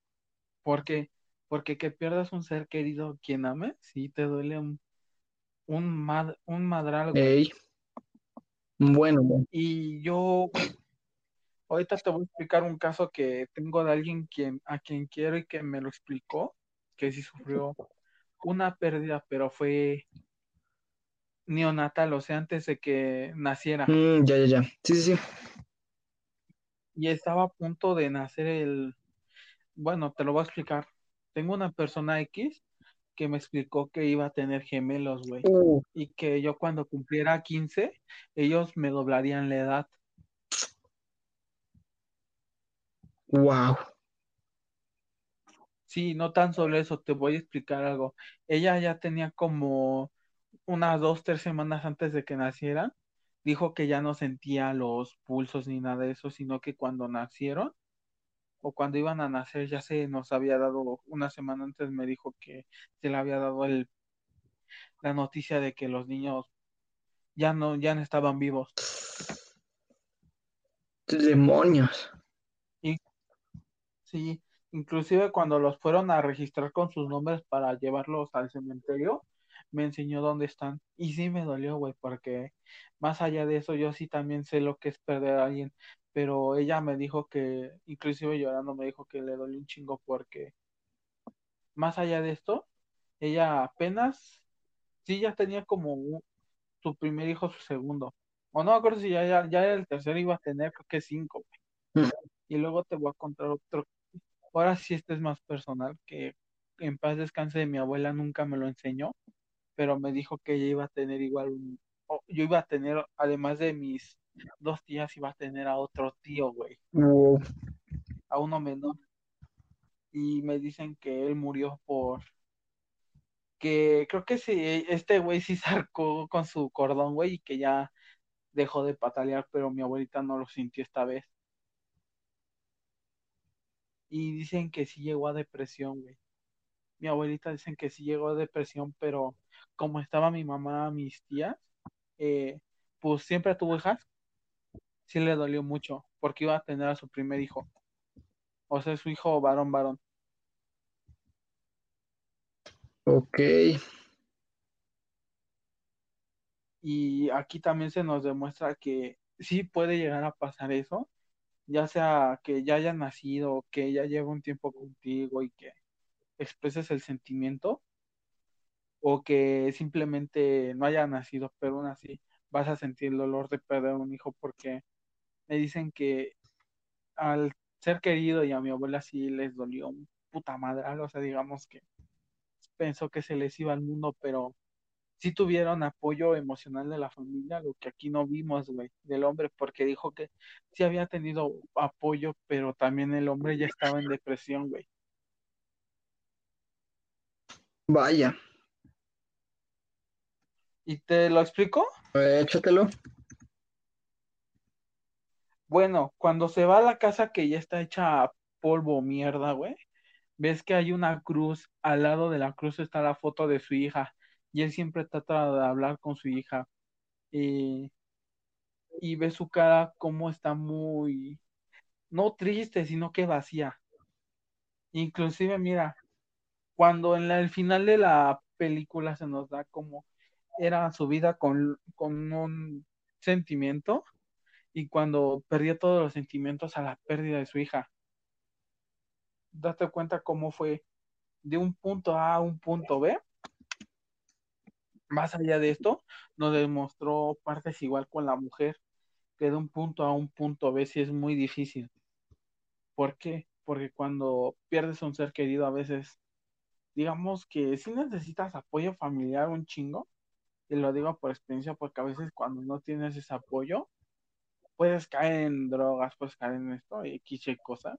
¿Por qué? Porque que pierdas un ser querido quien ame, sí te duele un, un, mad, un madral. Ey. Bueno, bueno. Y yo, ahorita te voy a explicar un caso que tengo de alguien quien, a quien quiero y que me lo explicó, que sí sufrió una pérdida, pero fue neonatal, o sea, antes de que naciera. Mm, ya, ya, ya. Sí, sí, sí. Y estaba a punto de nacer el, bueno, te lo voy a explicar. Tengo una persona X que me explicó que iba a tener gemelos, güey. Uh, Y que yo cuando cumpliera 15, ellos me doblarían la edad. wow. Sí, no tan solo eso, te voy a explicar algo. Ella ya tenía como unas dos, tres semanas antes de que naciera, dijo que ya no sentía los pulsos ni nada de eso, sino que cuando nacieron o cuando iban a nacer ya se nos había dado, una semana antes me dijo que se le había dado el, la noticia de que los niños ya no, ya no estaban vivos. Demonios. Sí, inclusive cuando los fueron a registrar con sus nombres para llevarlos al cementerio, me enseñó dónde están. Y sí me dolió, güey, porque más allá de eso, yo sí también sé lo que es perder a alguien. Pero ella me dijo que, inclusive llorando, me dijo que le dolió un chingo porque más allá de esto, ella apenas, sí ya tenía como un- su primer hijo, su segundo. O no me acuerdo si ya, ya, ya el tercero iba a tener, creo que cinco, güey. Mm. Y luego te voy a contar otro. Ahora sí este es más personal, que en paz descanse de mi abuela nunca me lo enseñó, pero me dijo que ella iba a tener igual un, yo iba a tener, además de mis dos tías, iba a tener a otro tío, güey, a uno menor. Y me dicen que él murió por que creo que sí, este güey sí sacó con su cordón, güey, y que ya dejó de patalear, pero mi abuelita no lo sintió esta vez. Y dicen que sí llegó a depresión, güey. Mi abuelita dicen que sí llegó a depresión, pero como estaba mi mamá, mis tías, eh, pues siempre tuvo hijas, sí le dolió mucho, porque iba a tener a su primer hijo. O sea, su hijo varón, varón. Ok. Y aquí también se nos demuestra que sí puede llegar a pasar eso, ya sea que ya haya nacido, que ya lleve un tiempo contigo y que expreses el sentimiento, o que simplemente no haya nacido, pero aún así vas a sentir el dolor de perder un hijo porque me dicen que al ser querido y a mi abuela sí les dolió un puta madre, o sea, digamos que pensó que se les iba al mundo, pero sí tuvieron apoyo emocional de la familia, lo que aquí no vimos, güey, del hombre, porque dijo que sí había tenido apoyo, pero también el hombre ya estaba en depresión, güey. Vaya. ¿Y te lo explico? Eh, Échatelo. Bueno, cuando se va a la casa que ya está hecha polvo mierda, güey, ves que hay una cruz, al lado de la cruz está la foto de su hija, y él siempre trata de hablar con su hija, y, y ve su cara como está muy, no triste, sino que vacía. Inclusive, mira, cuando en la- el final de la película se nos da como era su vida con, con un sentimiento, y cuando perdió todos los sentimientos a la pérdida de su hija. Date cuenta cómo fue de un punto A a un punto B. Más allá de esto, nos demostró partes igual con la mujer, que de un punto A un punto B sí es muy difícil. ¿Por qué? Porque cuando pierdes a un ser querido a veces, digamos que sí necesitas apoyo familiar un chingo, y lo digo por experiencia porque a veces cuando no tienes ese apoyo, puedes caer en drogas, puedes caer en esto, X y cosas,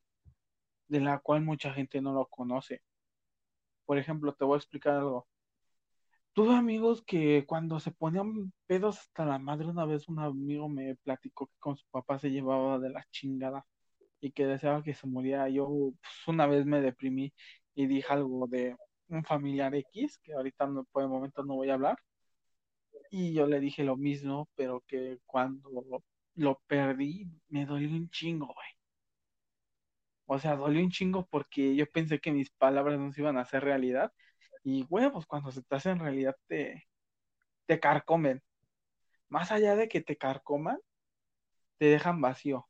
de la cual mucha gente no lo conoce. Por ejemplo, te voy a explicar algo. Tuve amigos que cuando se ponían pedos hasta la madre, una vez un amigo me platicó que con su papá se llevaba de la chingada y que deseaba que se muriera. Yo pues, una vez me deprimí y dije algo de un familiar X, que ahorita no, por el momento no voy a hablar. Y yo le dije lo mismo, pero que cuando lo perdí me dolió un chingo, güey. O sea, dolió un chingo porque yo pensé que mis palabras no se iban a hacer realidad. Y huevos, cuando se te hacen realidad te, te carcomen. Más allá de que te carcoman, te dejan vacío.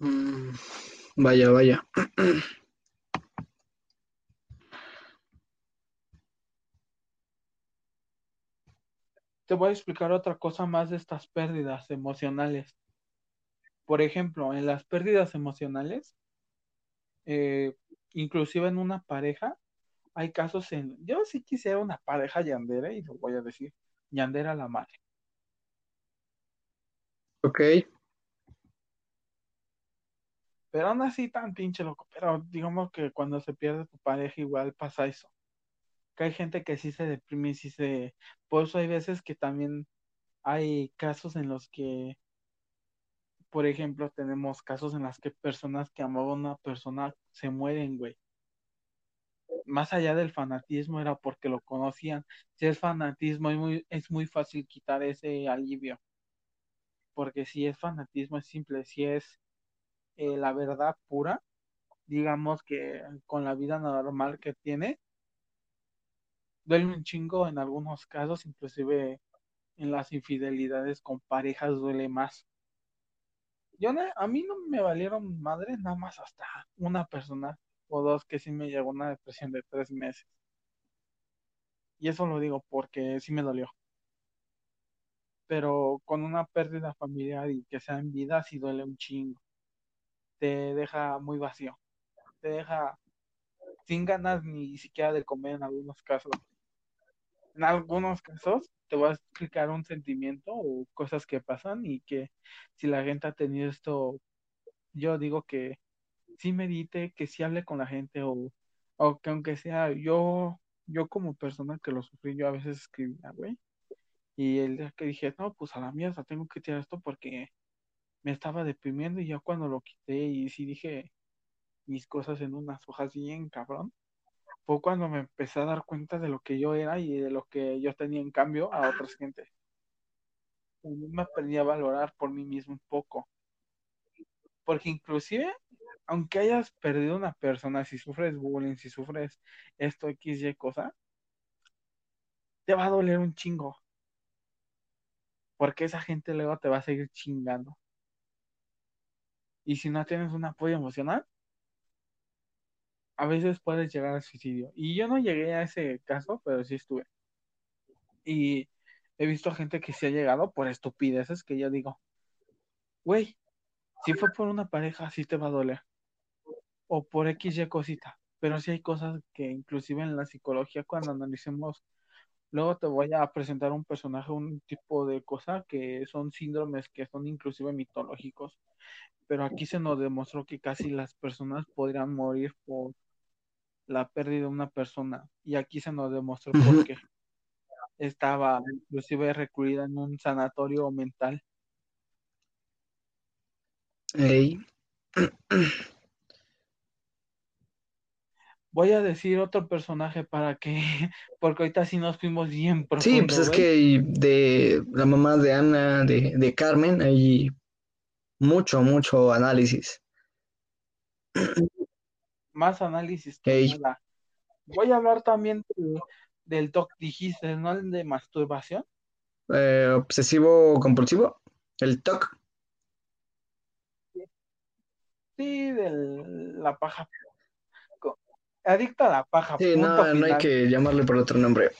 Mm, vaya, vaya. Te voy a explicar otra cosa más de estas pérdidas emocionales. Por ejemplo, en las pérdidas emocionales, eh, inclusive en una pareja, hay casos en, yo sí quisiera una pareja yandera y lo voy a decir, yandera la madre. Ok. Pero aún así tan pinche loco, pero digamos que cuando se pierde tu pareja igual pasa eso. Que hay gente que sí se deprime y sí se... Por eso hay veces que también hay casos en los que, por ejemplo, tenemos casos en los que personas que amaban a una persona se mueren, güey más allá del fanatismo era porque lo conocían. Si es fanatismo es muy, es muy fácil quitar ese alivio. Porque si es fanatismo es simple, si es eh, la verdad pura, digamos que con la vida normal que tiene, duele un chingo en algunos casos, inclusive en las infidelidades con parejas duele más. Yo a mí no me valieron madre nada más hasta una persona o dos que sí me llegó una depresión de tres meses. Y eso lo digo porque sí me dolió. Pero con una pérdida familiar y que sea en vida, sí duele un chingo. Te deja muy vacío. Te deja sin ganas ni siquiera de comer en algunos casos. En algunos casos te voy a explicar un sentimiento o cosas que pasan y que si la gente ha tenido esto, yo digo que sí medite, que sí hable con la gente o, o que aunque sea yo, yo como persona que lo sufrí, yo a veces escribía, güey. Y el día que dije, no, pues a la mierda, tengo que tirar esto porque me estaba deprimiendo y ya cuando lo quité y sí dije mis cosas en unas hojas bien cabrón, fue cuando me empecé a dar cuenta de lo que yo era y de lo que yo tenía en cambio a otras gente. me aprendí a valorar por mí mismo un poco. Porque inclusive aunque hayas perdido una persona, si sufres bullying, si sufres esto, X, Y cosa, te va a doler un chingo. Porque esa gente luego te va a seguir chingando. Y si no tienes un apoyo emocional, a veces puedes llegar al suicidio. Y yo no llegué a ese caso, pero sí estuve. Y he visto gente que se ha llegado por estupideces que yo digo, güey, si fue por una pareja, sí te va a doler o por X y cosita. Pero sí hay cosas que inclusive en la psicología cuando analicemos, luego te voy a presentar un personaje, un tipo de cosa que son síndromes que son inclusive mitológicos. Pero aquí se nos demostró que casi las personas podrían morir por la pérdida de una persona. Y aquí se nos demostró por qué estaba inclusive recluida en un sanatorio mental. Voy a decir otro personaje para que, porque ahorita sí nos fuimos bien profundo. Sí, pues es que de la mamá de Ana, de, Carmen, hay mucho, mucho análisis. Más análisis que nada. Voy a hablar también del TOC, dijiste, ¿no? El de masturbación. Eh, obsesivo compulsivo, el TOC. Sí, de la paja adicto a la paja. Sí, no, no hay que llamarle por otro nombre.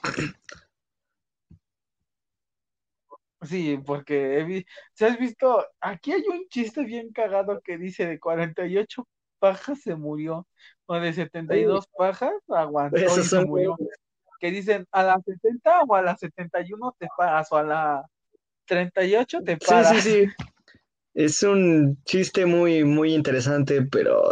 Sí, porque si has visto, aquí hay un chiste bien cagado que dice de 48 pajas se murió, o de 72 pajas aguantó y se murió. Que dicen a las 70 o a las 71 te paras, o a la 38 te paras. Sí, sí, sí. Es un chiste muy, muy interesante, pero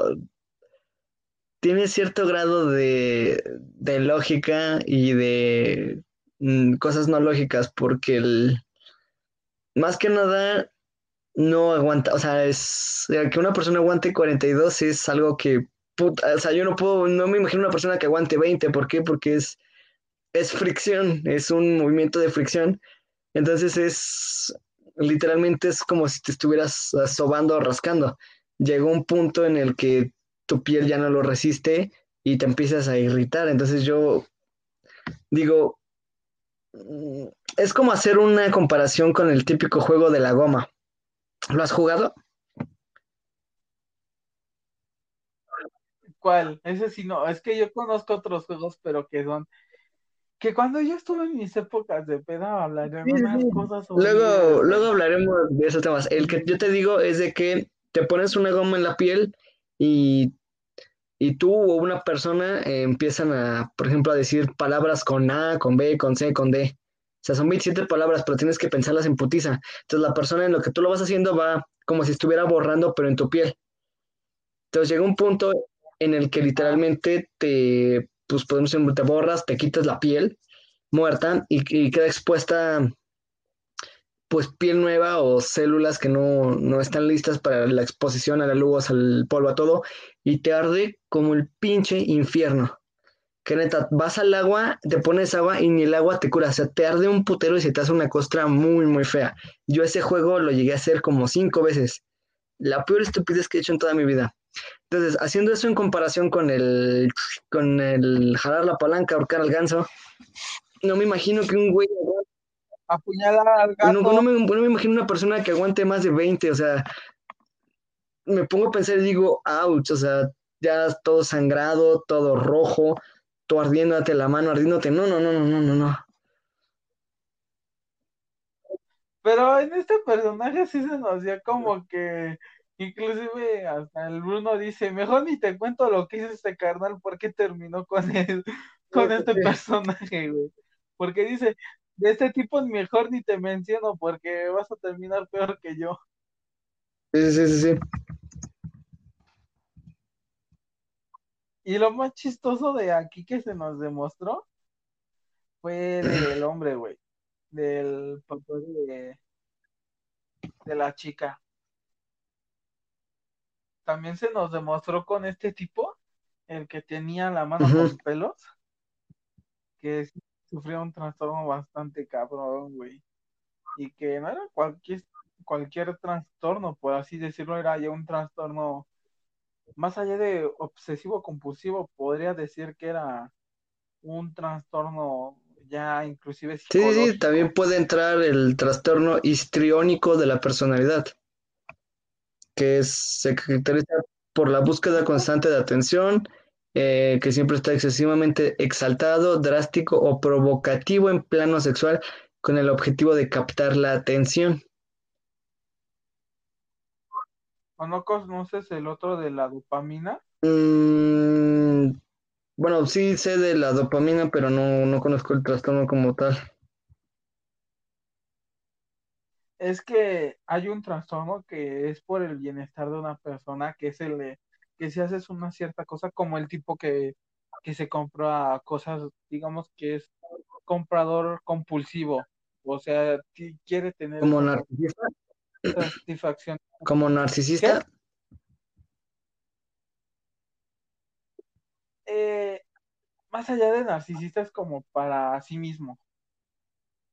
tiene cierto grado de, lógica y de mm, cosas no lógicas, porque el, más que nada no aguanta, o sea, es que una persona aguante 42 es algo que, puta, o sea, yo no puedo, no me imagino una persona que aguante 20, ¿por qué? Porque es, es fricción, es un movimiento de fricción, entonces es, literalmente es como si te estuvieras sobando o rascando. Llegó un punto en el que tu piel ya no lo resiste y te empiezas a irritar. Entonces yo digo, es como hacer una comparación con el típico juego de la goma. ¿Lo has jugado? ¿Cuál? Ese sí no, es que yo conozco otros juegos, pero que son que cuando yo estuve en mis épocas de peda hablaremos de cosas Luego, luego hablaremos de esos temas. El que yo te digo es de que te pones una goma en la piel y, y tú o una persona eh, empiezan a, por ejemplo, a decir palabras con A, con B, con C, con D. O sea, son 27 palabras, pero tienes que pensarlas en putiza. Entonces la persona en lo que tú lo vas haciendo va como si estuviera borrando, pero en tu piel. Entonces llega un punto en el que literalmente te, pues podemos te borras, te quitas la piel muerta y, queda expuesta pues piel nueva o células que no, no, están listas para la exposición a la luz, al polvo, a todo, y te arde como el pinche infierno. Que neta, vas al agua, te pones agua y ni el agua te cura, o sea, te arde un putero y se te hace una costra muy, muy fea. Yo ese juego lo llegué a hacer como cinco veces. La peor estupidez que he hecho en toda mi vida. Entonces, haciendo eso en comparación con el, con el jalar la palanca, ahorcar al ganso, no me imagino que un güey apuñalar al gato. No, me, imagino una persona que aguante más de 20, o sea, me pongo a pensar y digo, ouch, o sea, ya todo sangrado, todo rojo, todo ardiéndote la mano, ardiéndote, no, no, no, no, no, no, no. Pero en este personaje sí se nos dio como que Inclusive hasta el Bruno dice, mejor ni te cuento lo que hizo este carnal, porque terminó con él, con este personaje, güey. Porque dice, de este tipo mejor ni te menciono, porque vas a terminar peor que yo. Sí, sí, sí, sí. Y lo más chistoso de aquí que se nos demostró fue del hombre, güey. Del papá de, de la chica también se nos demostró con este tipo, el que tenía la mano con pelos, que sufrió un trastorno bastante cabrón, güey. Y que no era cualquier, cualquier trastorno, por así decirlo, era ya un trastorno más allá de obsesivo compulsivo, podría decir que era un trastorno ya inclusive Sí, sí, también puede entrar el trastorno histriónico de la personalidad que se caracteriza por la búsqueda constante de atención, eh, que siempre está excesivamente exaltado, drástico o provocativo en plano sexual con el objetivo de captar la atención. ¿O no conoces el otro de la dopamina? Mm, bueno, sí sé de la dopamina, pero no, no conozco el trastorno como tal. es que hay un trastorno que es por el bienestar de una persona, que es el de que si haces una cierta cosa, como el tipo que, que se compra cosas, digamos que es comprador compulsivo, o sea, quiere tener como narcisista satisfacción. Como narcisista. Eh, más allá de narcisista es como para sí mismo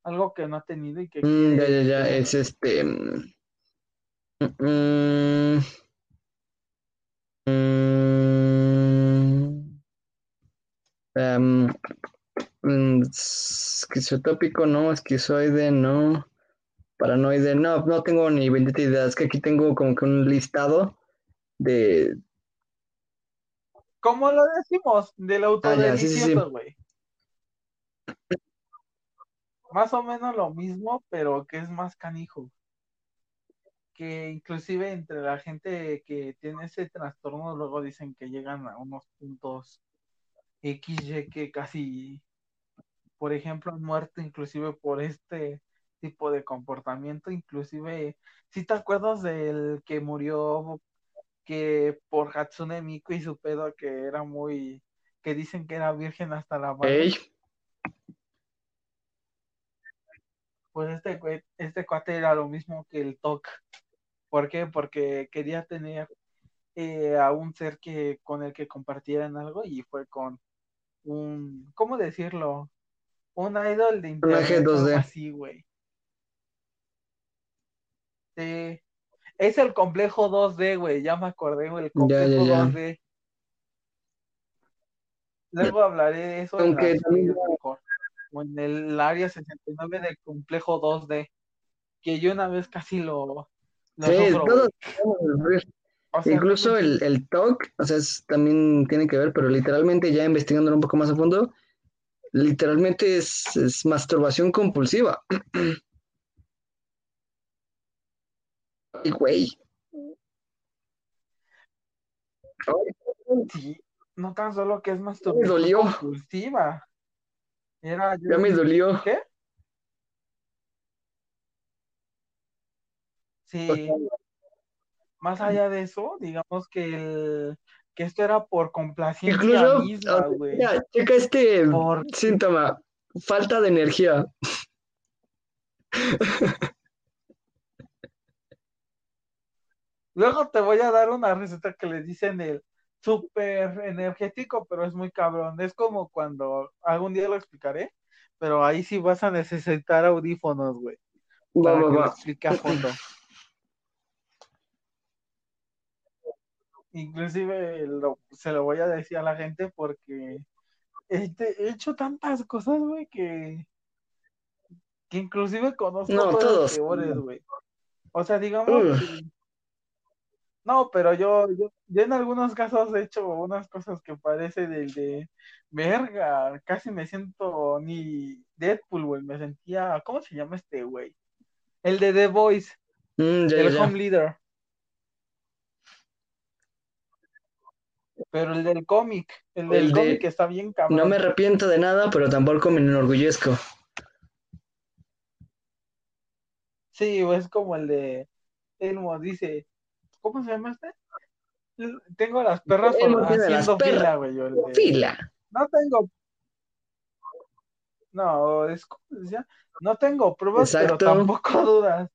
algo que no ha tenido y que mm, ya, ya, ya, es este. Mm, mm, um, esquizotópico, no, esquizoide, no, paranoide, no, no tengo ni 20 ideas, es que aquí tengo como que un listado de... ¿Cómo lo decimos? Del ah, sí, sí, güey más o menos lo mismo, pero que es más canijo. Que inclusive entre la gente que tiene ese trastorno, luego dicen que llegan a unos puntos XY que casi, por ejemplo, han muerto inclusive por este tipo de comportamiento, inclusive, si te acuerdas del que murió que por Hatsune Miku y su pedo que era muy, que dicen que era virgen hasta la madre. pues este, este cuate era lo mismo que el TOC. ¿Por qué? Porque quería tener eh, a un ser que con el que compartieran algo y fue con un, ¿cómo decirlo? Un idol de internet así, güey. Sí. Es el complejo 2D, güey. Ya me acordé, güey. El complejo ya, ya. 2D. Luego hablaré de eso en, Aunque las también- en el área 69 del complejo 2D. Que yo una vez casi lo, Sí, sufro, todos güey. O sea, Incluso no el, el TOC, o sea, es- también tiene que ver, pero literalmente ya investigándolo un poco más a fondo, literalmente es, es masturbación compulsiva. Ay, güey. Sí, no tan solo que es me masturbación dolió, compulsiva. Era ya me dolió. ¿Qué? O sea, Sí, más allá de eso, digamos que el que esto era por complacencia incluso, misma, güey. mira, checa este Por síntoma, falta de energía. luego te voy a dar una receta que le dicen el súper energético, pero es muy cabrón. Es como cuando algún día lo explicaré, pero ahí sí vas a necesitar audífonos, güey, para va, que lo explique a fondo. Inclusive lo- se lo voy a decir a la gente porque he, he hecho tantas cosas, güey, que, que inclusive conozco No, cosas todos. peores, güey. O sea, digamos que... No, pero yo, yo, yo en algunos casos he hecho unas cosas que parece del de verga, casi me siento ni Deadpool, güey, me sentía, ¿cómo se llama este güey? El de The Voice, Mm, ya, el ya. home leader, pero el del cómic, el del El de- cómic está bien No cabrón. me arrepiento de nada, pero tampoco me enorgullezco. Sí, es como el de Elmo, dice, ¿cómo se llama este? Tengo las perras Elmo las haciendo perras. fila, güey, de- Fila. No tengo. No, es como decía, no tengo pruebas, Exacto. pero tampoco dudas.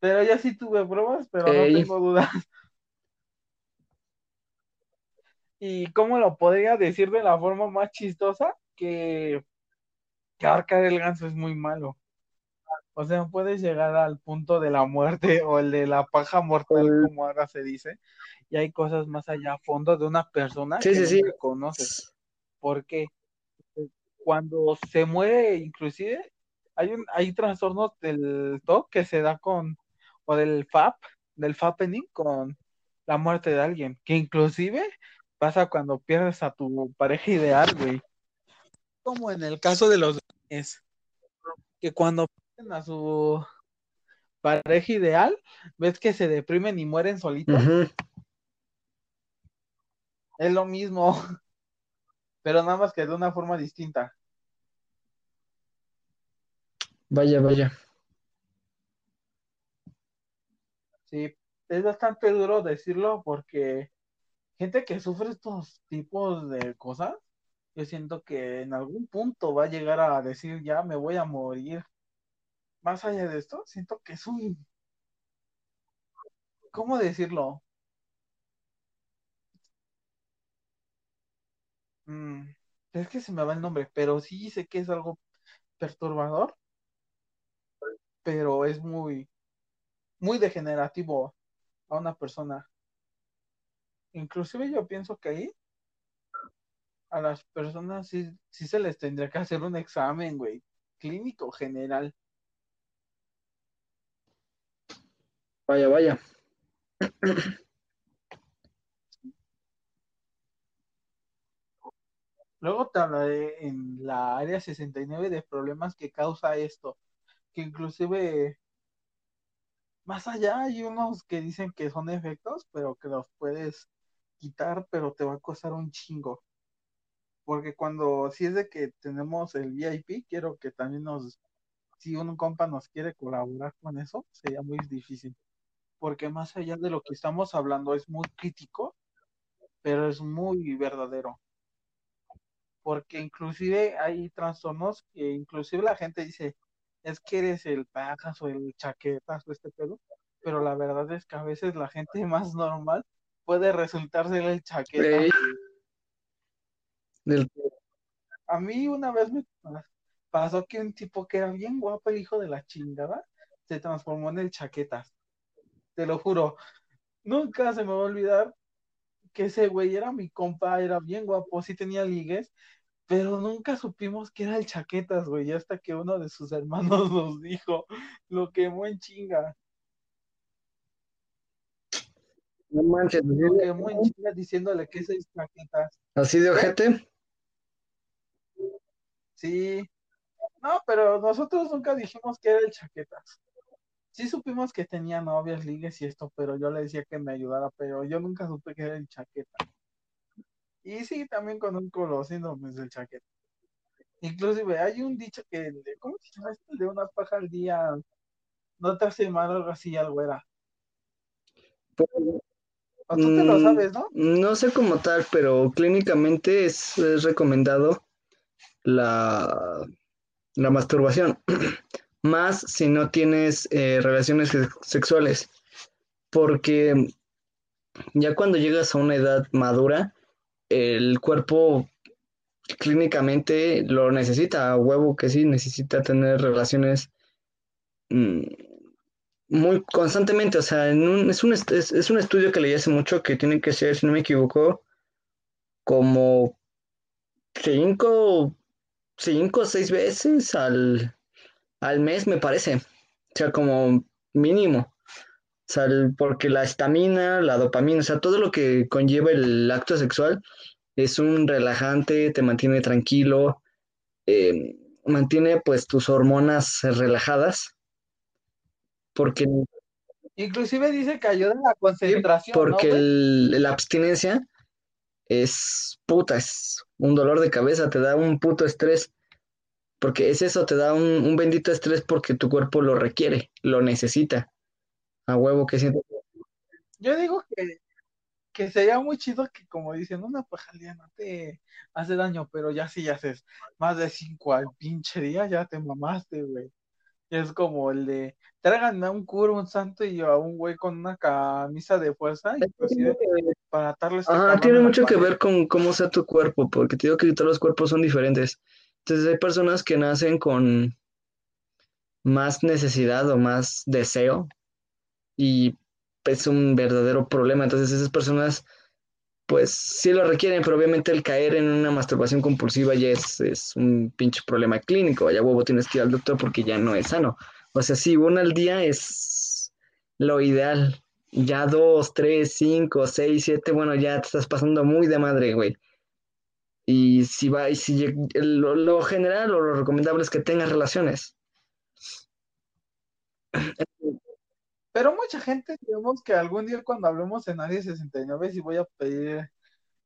Pero yo sí tuve pruebas, pero Ey. no tengo dudas. ¿Y cómo lo podría decir de la forma más chistosa? Que, que ahorcar el ganso es muy malo. O sea, puedes llegar al punto de la muerte o el de la paja mortal, como ahora se dice. Y hay cosas más allá a fondo de una persona Sí, que sí, conoces. porque cuando se muere, inclusive, hay un, hay trastornos del TOC que se da con, o del FAP, del FAPening con la muerte de alguien, que inclusive pasa cuando pierdes a tu pareja ideal, güey. Como en el caso de los es que cuando pierden a su pareja ideal, ves que se deprimen y mueren solitos. Es lo mismo, pero nada más que de una forma distinta. Vaya, vaya. Sí, es bastante duro decirlo porque gente que sufre estos tipos de cosas, yo siento que en algún punto va a llegar a decir, ya me voy a morir. Más allá de esto, siento que es un... ¿Cómo decirlo? Mm, es que se me va el nombre, pero sí sé que es algo perturbador, pero es muy, muy degenerativo a una persona. Inclusive yo pienso que ahí a las personas sí, sí se les tendría que hacer un examen, güey, clínico general. Vaya, vaya. Luego te hablaré en la área 69 de problemas que causa esto, que inclusive más allá hay unos que dicen que son efectos, pero que los puedes quitar, pero te va a costar un chingo. Porque cuando, si es de que tenemos el VIP, quiero que también nos, si un compa nos quiere colaborar con eso, sería muy difícil. Porque más allá de lo que estamos hablando es muy crítico, pero es muy verdadero. Porque inclusive hay trastornos que inclusive la gente dice, es que eres el pajas o el chaquetas o este pedo, pero la verdad es que a veces la gente más normal puede resultar ser el chaqueta. Del- A mí una vez me, pasó que un tipo que era bien guapo, el hijo de la chingada, se transformó en el chaquetas. Te lo juro. Nunca se me va a olvidar que ese güey era mi compa, era bien guapo, sí tenía ligues, pero nunca supimos que era el chaquetas, güey, hasta que uno de sus hermanos nos dijo, lo quemó en chinga. No manches, Lo quemó en chinga diciéndole que ese es chaquetas. ¿Así de ojete? Sí. No, pero nosotros nunca dijimos que era el chaquetas. Sí supimos que tenía novias, ligues y esto, pero yo le decía que me ayudara, pero yo nunca supe que era el chaqueta. Y sí, también conozco los síndromes del chaqueta. Inclusive hay un dicho que, ¿cómo se llama esto? De una paja al día, no te hace mal algo así, algo era. Pues, O tú te lo mm, sabes, ¿no? No sé como tal, pero clínicamente es, es recomendado la, la masturbación, más si no tienes eh, relaciones se- sexuales, porque ya cuando llegas a una edad madura, el cuerpo clínicamente lo necesita, a huevo que sí, necesita tener relaciones mm, muy constantemente, o sea, en un- es un, es, un estudio que leí hace mucho que tiene que ser, si no me equivoco, como cinco, cinco o seis veces al, al mes, me parece, o sea, como mínimo, porque la estamina, la dopamina, o sea, todo lo que conlleva el acto sexual es un relajante, te mantiene tranquilo, eh, mantiene pues tus hormonas relajadas, porque Inclusive dice que ayuda en la concentración, ¿no, porque el- la abstinencia es puta, es un dolor de cabeza, te da un puto estrés, porque es eso, te da un, un bendito estrés porque tu cuerpo lo requiere, lo necesita, a huevo que siento. Yo digo que, que sería muy chido que, como dicen, una paja al día no te hace daño, pero ya si haces más de cinco al pinche día, ya te mamaste, güey. Es como el de, tráiganme a un cura, un santo y a un güey con una camisa de fuerza, inclusive para atarle este cabrón tiene mucho que ver con cómo sea tu cuerpo, porque te digo que todos los cuerpos son diferentes. Entonces hay personas que nacen con más necesidad o más deseo y es un verdadero problema. Entonces esas personas pues sí lo requieren, pero obviamente el caer en una masturbación compulsiva ya es, es un pinche problema clínico. Ya huevo tienes que ir al doctor porque ya no es sano. O sea, sí, una al día es lo ideal. Ya dos, tres, cinco, seis, siete, bueno, ya te estás pasando muy de madre, güey. Y si va, y si lo, lo general o lo recomendable es que tengas relaciones. Pero mucha gente, digamos que algún día cuando hablemos en Área 69, si voy a pedir,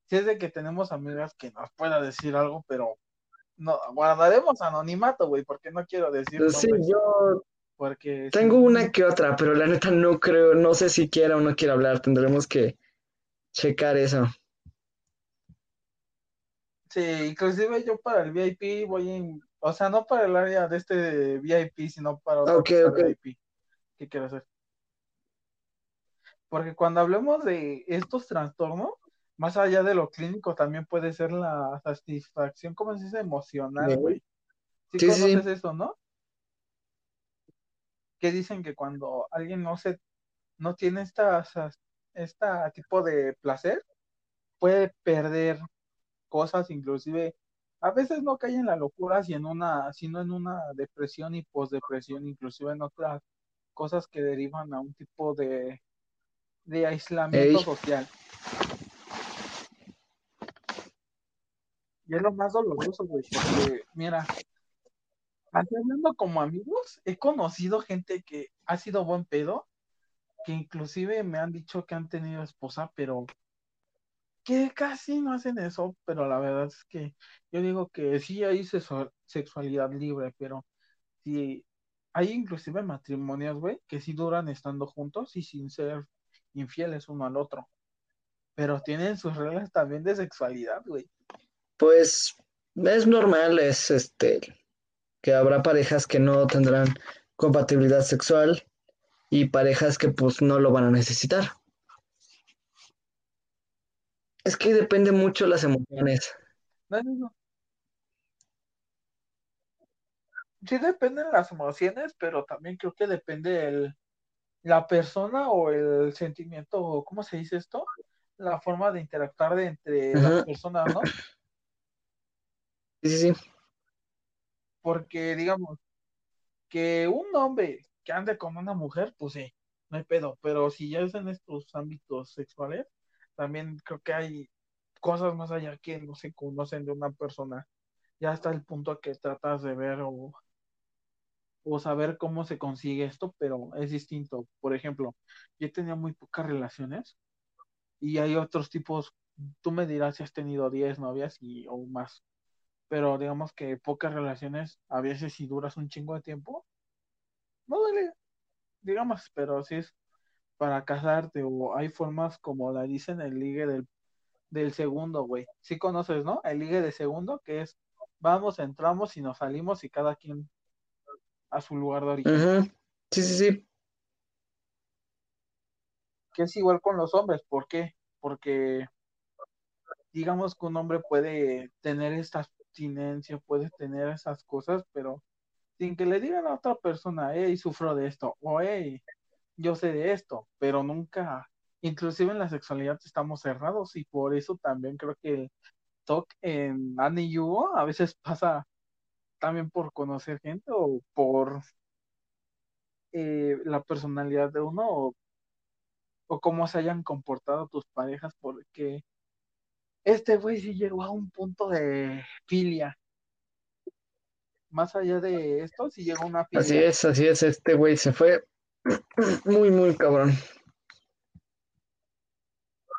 si es de que tenemos amigas que nos pueda decir algo, pero no, guardaremos anonimato, güey, porque no quiero decir Pues sí, yo porque tengo no- una que otra, pero la neta no creo, no sé si quiera o no quiera hablar. Tendremos que checar eso. Sí, inclusive yo para el VIP voy en, o sea, no para el área de este VIP, sino para otra Ok, cosa ok. VIP. ¿Qué quiero hacer? Porque cuando hablemos de estos trastornos, más allá de lo clínico, también puede ser la satisfacción, ¿cómo se dice? Emocional, güey. Sí Sí, sí, sí. conoces eso, ¿no? Que dicen que cuando alguien no se, no tiene esta, esta tipo de placer, puede perder cosas, inclusive a veces no cae en la locura, sino en una, sino en una depresión y posdepresión, inclusive en otras cosas que derivan a un tipo de, de aislamiento Ey. social. Y es lo más doloroso, güey, porque, mira, hablando como amigos, he conocido gente que ha sido buen pedo, que inclusive me han dicho que han tenido esposa, pero que casi no hacen eso, pero la verdad es que yo digo que sí hay sexu- sexualidad libre, pero sí hay inclusive matrimonios, güey, que sí duran estando juntos y sin ser infieles uno al otro, pero tienen sus reglas también de sexualidad, güey. Pues es normal, es este, que habrá parejas que no tendrán compatibilidad sexual y parejas que pues no lo van a necesitar. Es que depende mucho las emociones. No es eso. sí dependen las emociones, pero también creo que depende el, la persona o el sentimiento, o ¿cómo se dice esto? La forma de interactuar de entre las personas, ¿no? Sí, sí, sí. Porque, digamos, que un hombre que ande con una mujer, pues sí, no hay pedo, pero si ya es en estos ámbitos sexuales, también creo que hay cosas más allá que no se conocen de una persona. Ya hasta el punto que tratas de ver o, o saber cómo se consigue esto, pero es distinto. Por ejemplo, yo tenía muy pocas relaciones y hay otros tipos, tú me dirás si has tenido 10 novias y, o más, pero digamos que pocas relaciones, a veces si duras un chingo de tiempo, no duele, digamos, pero si es para casarte o hay formas como la dicen el ligue del, del segundo, güey. Sí conoces, ¿no? El ligue de segundo, que es vamos, entramos y nos salimos y cada quien a su lugar de origen. Sí, sí, sí. Que es igual con los hombres, ¿por qué? Porque digamos que un hombre puede tener esta abstinencia, puede tener esas cosas, pero sin que le digan a otra persona, hey, sufro de esto, o hey, yo sé de esto, pero nunca, inclusive en la sexualidad estamos cerrados y por eso también creo que el talk en Annie y Hugo a veces pasa también por conocer gente o por eh, la personalidad de uno o, o cómo se hayan comportado tus parejas porque este güey sí llegó a un punto de filia más allá de esto, si llega una filia. Así es, así es, este güey se fue muy, muy cabrón.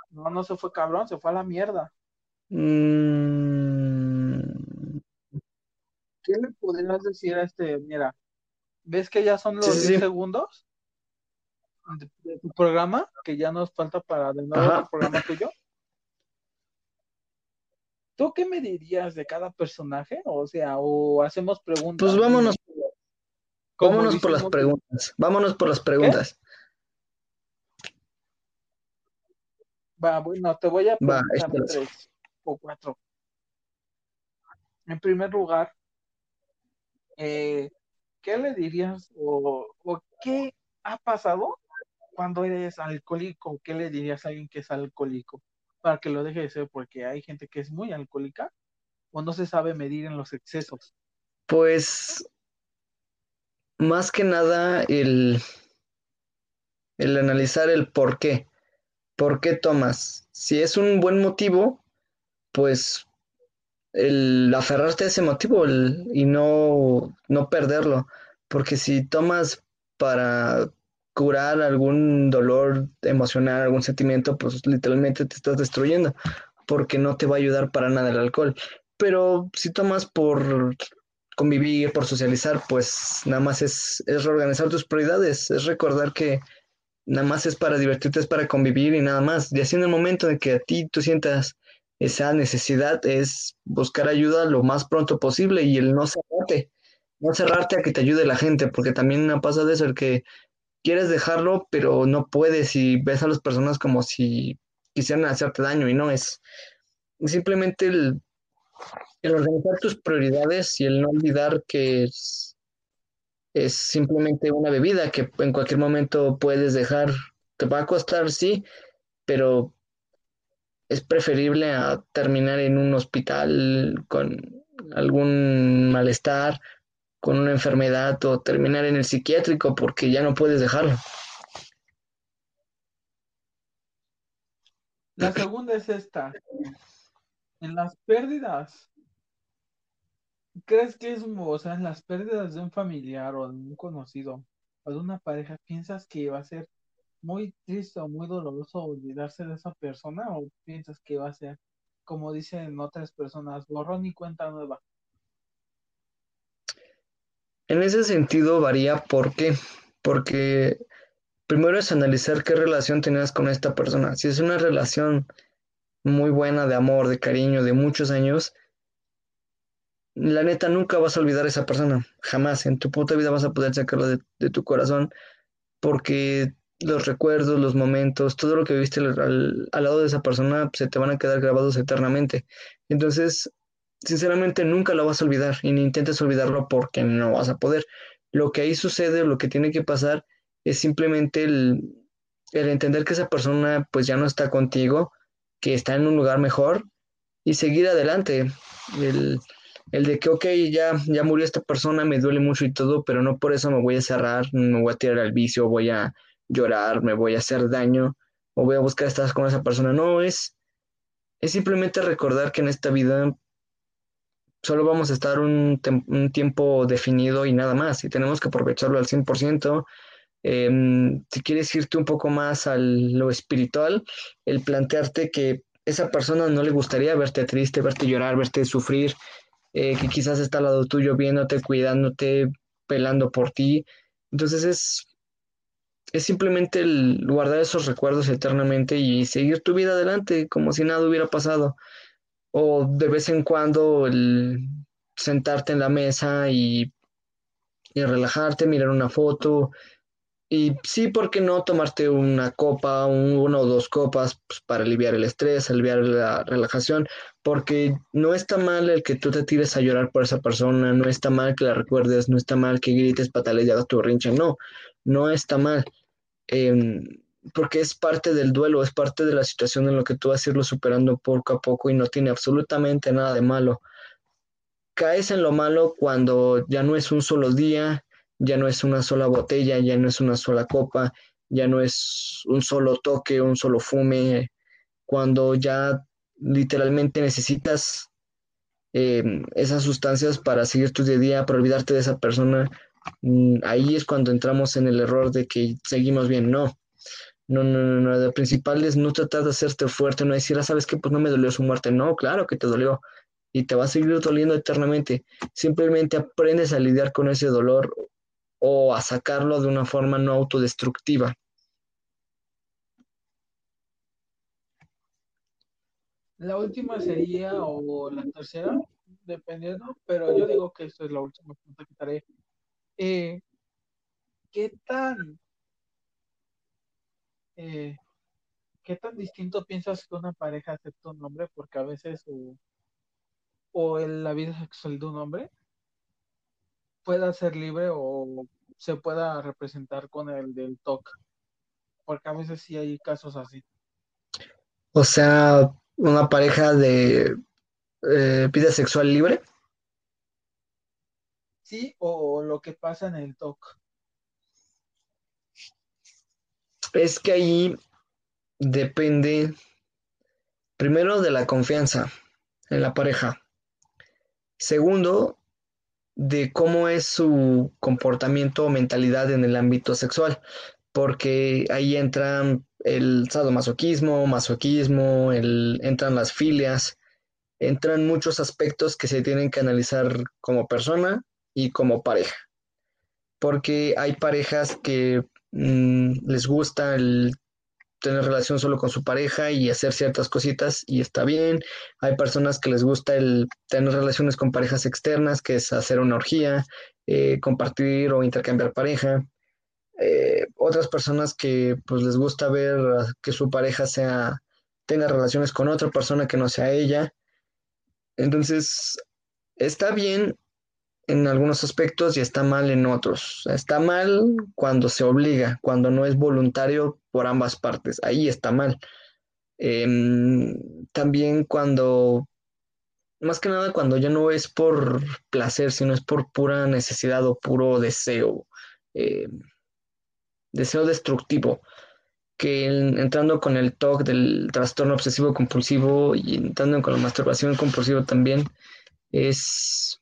No, no se fue cabrón, se fue a la mierda. Mm. ¿Qué le podrías decir a este? Mira, ¿ves que ya son los 10 segundos de, tu programa? Que ya nos falta para de nuevo el programa tuyo. ¿Tú qué me dirías de cada personaje? O sea, o hacemos preguntas. Pues vámonos. Vámonos por las preguntas. Vámonos por las preguntas. Va, bueno, te voy a preguntar tres o cuatro. En primer lugar, eh, ¿qué le dirías o, qué ha pasado cuando eres alcohólico? ¿Qué le dirías a alguien que es alcohólico? para que lo deje de ser, porque hay gente que es muy alcohólica o no se sabe medir en los excesos. Pues más que nada el, el analizar el por qué. ¿Por qué tomas? Si es un buen motivo, pues el aferrarte a ese motivo y no, no perderlo. Porque si tomas para curar algún dolor emocional, algún sentimiento, pues literalmente te estás destruyendo, porque no te va a ayudar para nada el alcohol. Pero si tomas por convivir, por socializar, pues nada más es, es reorganizar tus prioridades, es recordar que nada más es para divertirte, es para convivir y nada más. Y así en el momento en que a ti tú sientas esa necesidad, es buscar ayuda lo más pronto posible y el no cerrarte, no cerrarte a que te ayude la gente, porque también me pasa de eso, el que quieres dejarlo, pero no puedes y ves a las personas como si quisieran hacerte daño y no es simplemente el, organizar tus prioridades y el no olvidar que es, es simplemente una bebida que en cualquier momento puedes dejar. Te va a costar, sí, pero es preferible a terminar en un hospital con algún malestar con una enfermedad o terminar en el psiquiátrico porque ya no puedes dejarlo. La segunda es esta. En las pérdidas, ¿crees que es, o sea, en las pérdidas de un familiar o de un conocido o de una pareja, piensas que va a ser muy triste o muy doloroso olvidarse de esa persona o piensas que va a ser, como dicen otras personas, borrón y cuenta nueva? En ese sentido varía, ¿por qué? Porque primero es analizar qué relación tenías con esta persona. Si es una relación muy buena de amor, de cariño, de muchos años, la neta nunca vas a olvidar a esa persona, jamás. En tu puta vida vas a poder sacarlo de, tu corazón porque los recuerdos, los momentos, todo lo que viste al, al, lado de esa persona se te van a quedar grabados eternamente. Entonces, sinceramente nunca lo vas a olvidar y ni intentes olvidarlo porque no vas a poder. Lo que ahí sucede, lo que tiene que pasar es simplemente el, el entender que esa persona pues ya no está contigo, que está en un lugar mejor y seguir adelante. El, el de que, ok, ya, ya murió esta persona, me duele mucho y todo, pero no por eso me voy a cerrar, me voy a tirar al vicio, voy a llorar, me voy a hacer daño o voy a buscar estar con esa persona. No, es, es simplemente recordar que en esta vida solo vamos a estar un, tiempo definido y nada más, y tenemos que aprovecharlo al 100%. Em, si quieres irte un poco más a lo espiritual, el plantearte que esa persona no le gustaría verte triste, verte llorar, verte sufrir, eh, que quizás está al lado tuyo viéndote, cuidándote, pelando por ti. Entonces es, es simplemente el guardar esos recuerdos eternamente y seguir tu vida adelante como si nada hubiera pasado. O de vez en cuando el sentarte en la mesa y, y relajarte, mirar una foto, y sí, ¿por qué no tomarte una copa, una o dos copas pues, para aliviar el estrés, aliviar la relajación? Porque no está mal el que tú te tires a llorar por esa persona, no está mal que la recuerdes, no está mal que grites, patales y hagas tu rincha, no, no está mal. Em, porque es parte del duelo, es parte de la situación en la que tú vas a irlo superando poco a poco y no tiene absolutamente nada de malo. Caes en lo malo cuando ya no es un solo día, ya no es una sola botella, ya no es una sola copa, ya no es un solo toque, un solo fume, cuando ya literalmente necesitas eh, esas sustancias para seguir tu día a día, para olvidarte de esa persona, ahí es cuando entramos en el error de que seguimos bien, no. No, no, no, no, lo principal es no tratar de hacerte fuerte, no decir, ah, sabes que pues no me dolió su muerte, no, claro que te dolió y te va a seguir doliendo eternamente. Simplemente aprendes a lidiar con ese dolor o a sacarlo de una forma no autodestructiva. La última sería, o la tercera, dependiendo, pero yo digo que esta es la última pregunta que haré. Eh, ¿Qué tan eh, qué tan distinto piensas que una pareja acepta un hombre? Porque a veces o, o la vida sexual de un hombre pueda ser libre o se pueda representar con el del TOC. Porque a veces sí hay casos así. O sea, una pareja de eh, vida sexual libre. Sí, o lo que pasa en el TOC. Es que ahí depende primero de la confianza en la pareja. Segundo, de cómo es su comportamiento o mentalidad en el ámbito sexual, porque ahí entran el sadomasoquismo, masoquismo, el, entran las filias, entran muchos aspectos que se tienen que analizar como persona y como pareja, porque hay parejas que mm, les gusta el tener relación solo con su pareja y hacer ciertas cositas y está bien. Hay personas que les gusta el tener relaciones con parejas externas, que es hacer una orgía, eh, compartir o intercambiar pareja. Eh, otras personas que pues les gusta ver que su pareja sea tenga relaciones con otra persona que no sea ella. Entonces, está bien en algunos aspectos y está mal en otros. Está mal cuando se obliga, cuando no es voluntario por ambas partes. Ahí está mal. Em, también cuando, más que nada cuando ya no es por placer, sino es por pura necesidad o puro deseo, em, deseo destructivo, que entrando con el TOC del trastorno obsesivo compulsivo y entrando con la masturbación compulsiva también, es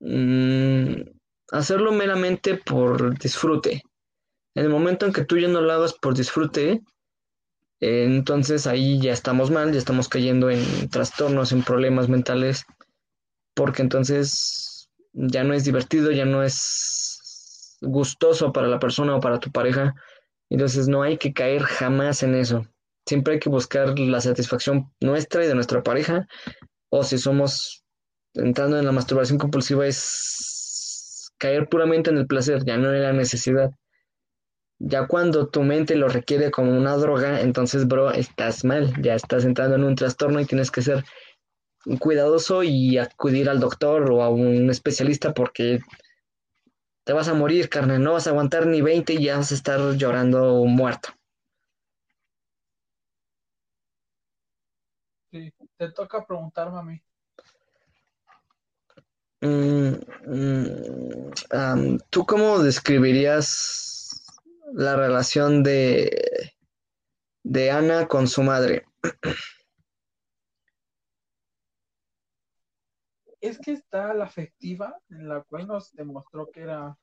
Mm, hacerlo meramente por disfrute. En el momento en que tú ya no lo hagas por disfrute, entonces ahí ya estamos mal, ya estamos cayendo en trastornos, en problemas mentales, porque entonces ya no es divertido, ya no es gustoso para la persona o para tu pareja. Entonces no hay que caer jamás en eso. Siempre hay que buscar la satisfacción nuestra y de nuestra pareja, o si somos entrando en la masturbación compulsiva es caer puramente en el placer, ya no en la necesidad. Ya cuando tu mente lo requiere como una droga, entonces, bro, estás mal, ya estás entrando en un trastorno y tienes que ser cuidadoso y acudir al doctor o a un especialista porque te vas a morir, carne, no vas a aguantar ni 20 y ya vas a estar llorando muerto. Sí, te toca preguntarme a mí. Mm, mm, ¿Tú cómo describirías la relación de, de Ana con su madre? Es que está la afectiva, en la cual nos demostró que era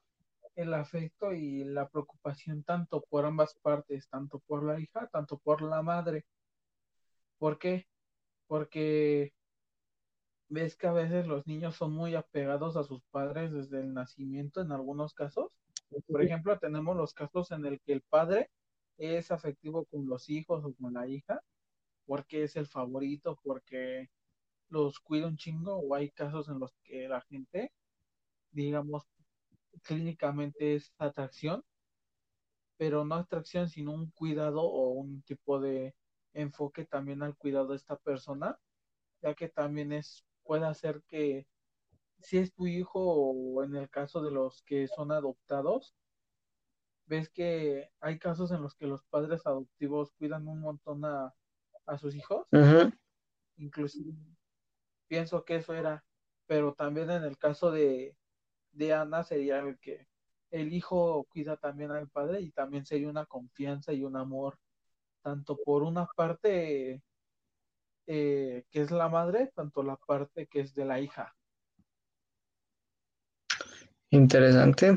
el afecto y la preocupación tanto por ambas partes, tanto por la hija, tanto por la madre. ¿Por qué? Porque ves que a veces los niños son muy apegados a sus padres desde el nacimiento en algunos casos. Por ejemplo, tenemos los casos en el que el padre es afectivo con los hijos o con la hija, porque es el favorito, porque los cuida un chingo, o hay casos en los que la gente, digamos, clínicamente es atracción, pero no atracción, sino un cuidado o un tipo de enfoque también al cuidado de esta persona, ya que también es puede hacer que si es tu hijo o en el caso de los que son adoptados, ves que hay casos en los que los padres adoptivos cuidan un montón a, sus hijos. Inclusive pienso que eso era, pero también en el caso de, de Ana sería el que el hijo cuida también al padre y también sería una confianza y un amor, tanto por una parte eh, que es la madre, tanto la parte que es de la hija. Interesante.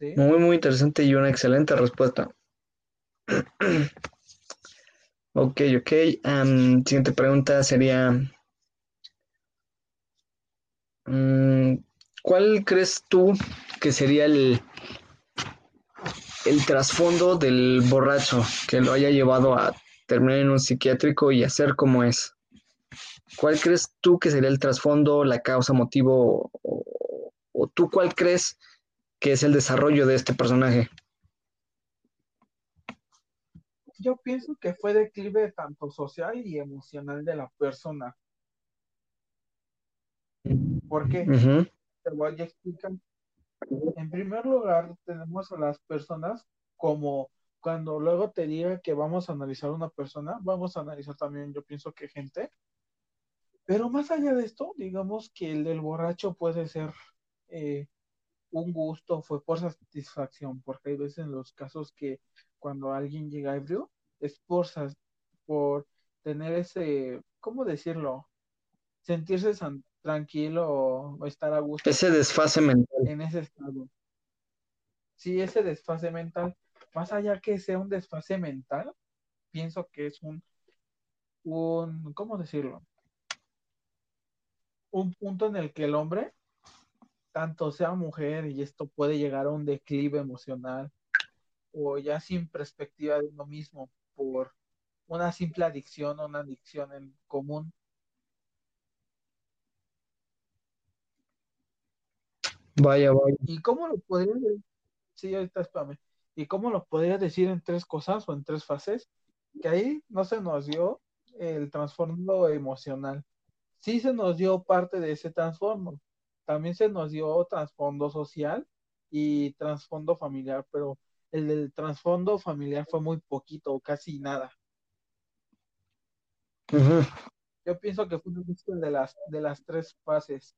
Muy, muy interesante y una excelente respuesta. ok, ok. siguiente pregunta sería, mm, ¿cuál crees tú que sería el, el trasfondo del borracho que lo haya llevado a terminar en un psiquiátrico y hacer como es. ¿Cuál crees tú que sería el trasfondo, la causa, motivo, o, tú cuál crees que es el desarrollo de este personaje? Yo pienso que fue declive tanto social y emocional de la persona. ¿Por qué? Te voy a explicar. En primer lugar, tenemos a las personas como cuando luego te diga que vamos a analizar una persona, vamos a analizar también, yo pienso que gente. Pero más allá de esto, digamos que el del borracho puede ser eh, un gusto, fue por satisfacción, porque hay veces en los casos que cuando alguien llega ebrio, es por, por tener ese, ¿cómo decirlo? Sentirse tranquilo o estar a gusto. Ese desfase mental. En ese estado. Sí, ese desfase mental más allá que sea un desfase mental, pienso que es un, un, ¿cómo decirlo? Un punto en el que el hombre, tanto sea mujer, y esto puede llegar a un declive emocional, o ya sin perspectiva de uno mismo, por una simple adicción o una adicción en común. Vaya, vaya. ¿Y cómo lo podría decir? Sí, ahorita espérame. ¿Y cómo lo podría decir en tres cosas o en tres fases? Que ahí no se nos dio el trasfondo emocional. Sí se nos dio parte de ese trasfondo. También se nos dio trasfondo social y trasfondo familiar, pero el del trasfondo familiar fue muy poquito casi nada. Yo pienso que fue un de las, de las tres fases.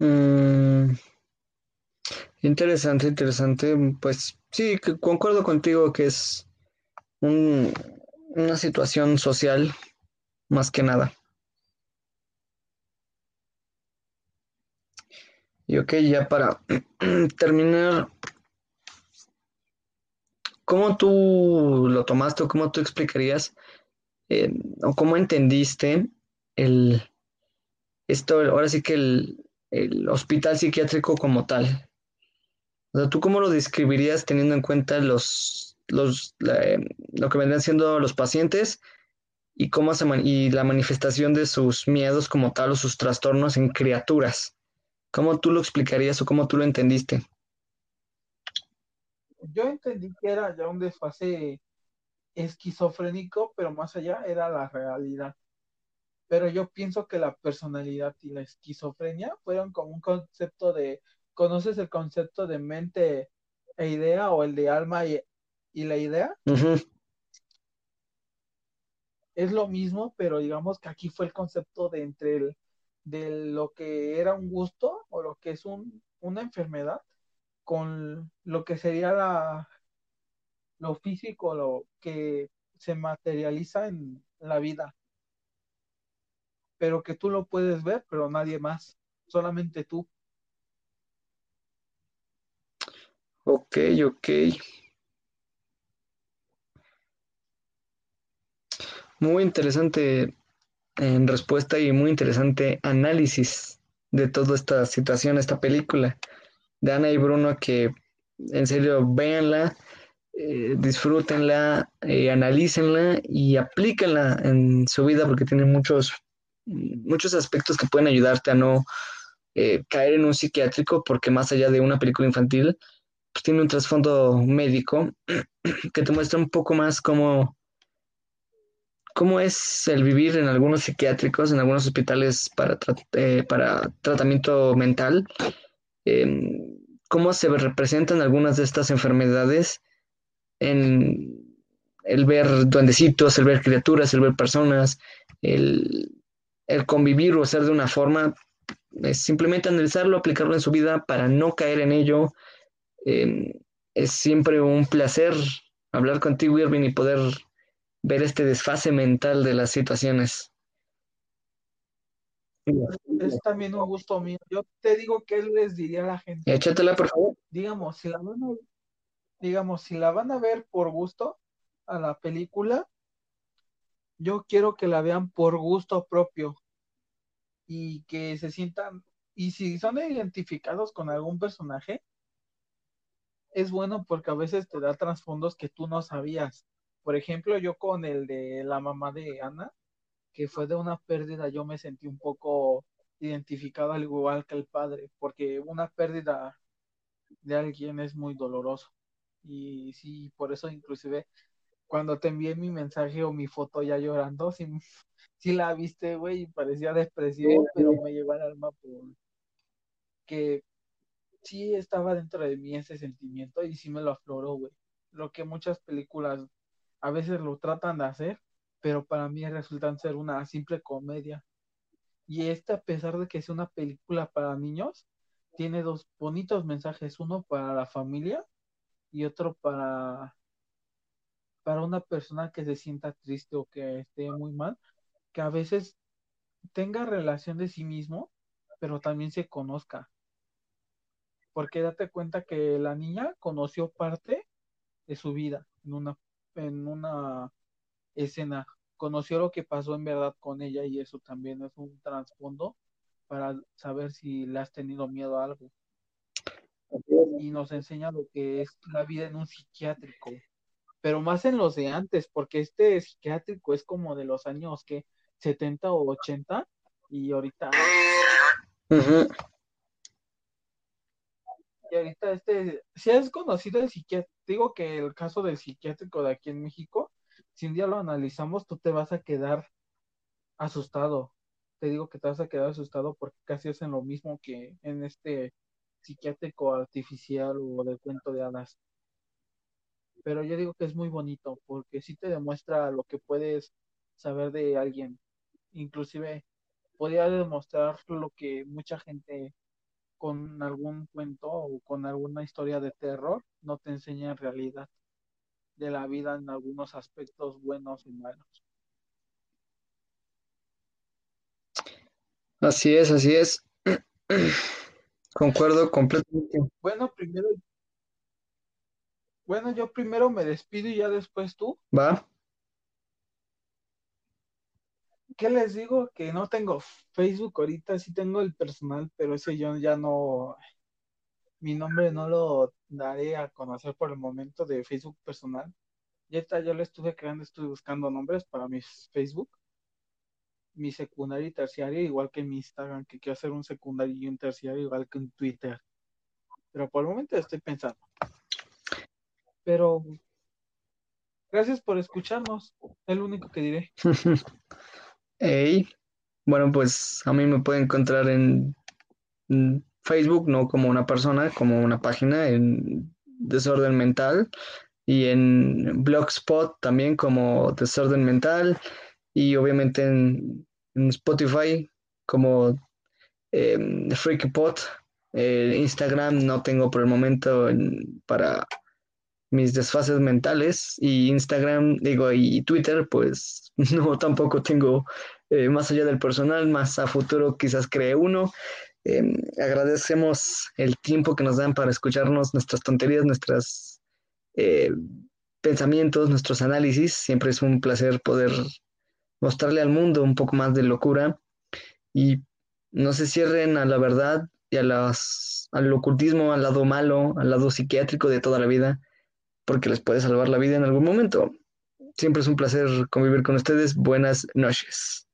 Mm, Interesante, interesante. Pues sí, concuerdo contigo que es una situación social más que nada. Y ok, ya para terminar, ¿cómo tú lo tomaste o cómo tú explicarías eh, o cómo entendiste el, esto, ahora sí que el hospital psiquiátrico como tal? O sea, ¿tú cómo lo describirías teniendo en cuenta los, los, lo que vendrían siendo los pacientes y, cómo se y la manifestación de sus miedos como tal o sus trastornos en criaturas? ¿Cómo tú lo explicarías o cómo tú lo entendiste? Yo entendí que era ya un desfase esquizofrénico, pero más allá era la realidad. Pero yo pienso que la personalidad y la esquizofrenia fueron como un concepto de, ¿conoces el concepto de mente e idea o el de alma y, la idea? Es lo mismo, pero digamos que aquí fue el concepto de entre el, de lo que era un gusto o lo que es un, una enfermedad con lo que sería la, lo físico, lo que se materializa en la vida. Pero que tú lo puedes ver, pero nadie más, solamente tú. Ok, ok. Muy interesante en respuesta y muy interesante análisis de toda esta situación, esta película de Ana y Bruno, que en serio véanla, eh, disfrútenla, eh, analícenla y aplíquenla en su vida porque tiene muchos, muchos aspectos que pueden ayudarte a no eh, caer en un psiquiátrico porque más allá de una película infantil, pues tiene un trasfondo médico que te muestra un poco más cómo cómo es el vivir en algunos psiquiátricos, en algunos hospitales para, eh, para tratamiento mental, em, cómo se representan algunas de estas enfermedades en el ver duendecitos, el ver criaturas, el ver personas, el, convivir o ser de una forma, simplemente analizarlo, aplicarlo en su vida para no caer en ello. Em, es siempre un placer hablar contigo, Irving, y poder ver este desfase mental de las situaciones. Es también un gusto mío. Yo te digo que les diría a la gente. Échatela, por favor. Digamos, si la van a, digamos, si la van a ver por gusto a la película, yo quiero que la vean por gusto propio y que se sientan, y si son identificados con algún personaje, es bueno porque a veces te da trasfondos que tú no sabías. Por ejemplo, yo con el de la mamá de Ana, que fue de una pérdida, yo me sentí un poco identificado al igual que el padre, porque una pérdida de alguien es muy doloroso. Y sí, por eso inclusive cuando te envié mi mensaje o mi foto ya llorando, sí, sí la viste, güey, y parecía depresivo, pero me llegó al alma por que sí estaba dentro de mí ese sentimiento y sí me lo afloró, güey. Lo que muchas películas a veces lo tratan de hacer, pero para mí resultan ser una simple comedia. Y esta, a pesar de que es una película para niños, tiene dos bonitos mensajes, uno para la familia y otro para para una persona que se sienta triste o que esté muy mal, que a veces tenga relación de sí mismo, pero también se conozca. Porque date cuenta que la niña conoció parte de su vida en una en una escena, conoció lo que pasó en verdad con ella y eso también es un trasfondo para saber si le has tenido miedo a algo. Y nos enseña lo que es la vida en un psiquiátrico, pero más en los de antes, porque este psiquiátrico es como de los años que 70 o 80 y ahorita y ahorita este, si has conocido el psiquiátrico, digo que el caso del psiquiátrico de aquí en México, si un día lo analizamos, tú te vas a quedar asustado. Te digo que te vas a quedar asustado porque casi hacen lo mismo que en este psiquiátrico artificial o del cuento de hadas. Pero yo digo que es muy bonito porque sí te demuestra lo que puedes saber de alguien. Inclusive podría demostrar lo que mucha gente con algún cuento o con alguna historia de terror no te enseña en realidad de la vida en algunos aspectos buenos y malos. Así es, así es. Concuerdo completamente. Bueno, primero, bueno, yo primero me despido y ya después tú. Va. ¿Qué les digo? Que no tengo Facebook ahorita, sí tengo el personal, pero ese yo ya no, mi nombre no lo daré a conocer por el momento de Facebook personal. Ya está, yo lo estuve creando, estuve buscando nombres para mi Facebook, mi secundario y terciario, igual que mi Instagram, que quiero hacer un secundario y un terciario, igual que en Twitter. Pero por el momento estoy pensando. Pero Gracias por escucharnos, el único que diré. Hey, bueno, pues a mí me pueden encontrar en, Facebook, no como una persona, como una página en Desorden Mental y en Blogspot también como Desorden Mental y obviamente en, Spotify como eh, FreakyPod. Eh, Instagram no tengo por el momento en- para mis desfases mentales y Instagram, digo, y Twitter, pues no, tampoco tengo eh, más allá del personal, más a futuro quizás cree uno. Eh, agradecemos el tiempo que nos dan para escucharnos, nuestras tonterías, nuestros pensamientos, nuestros análisis. Siempre es un placer poder mostrarle al mundo un poco más de locura y no se cierren a la verdad y a las, al ocultismo, al lado malo, al lado psiquiátrico de toda la vida, porque les puede salvar la vida en algún momento. Siempre es un placer convivir con ustedes. Buenas noches.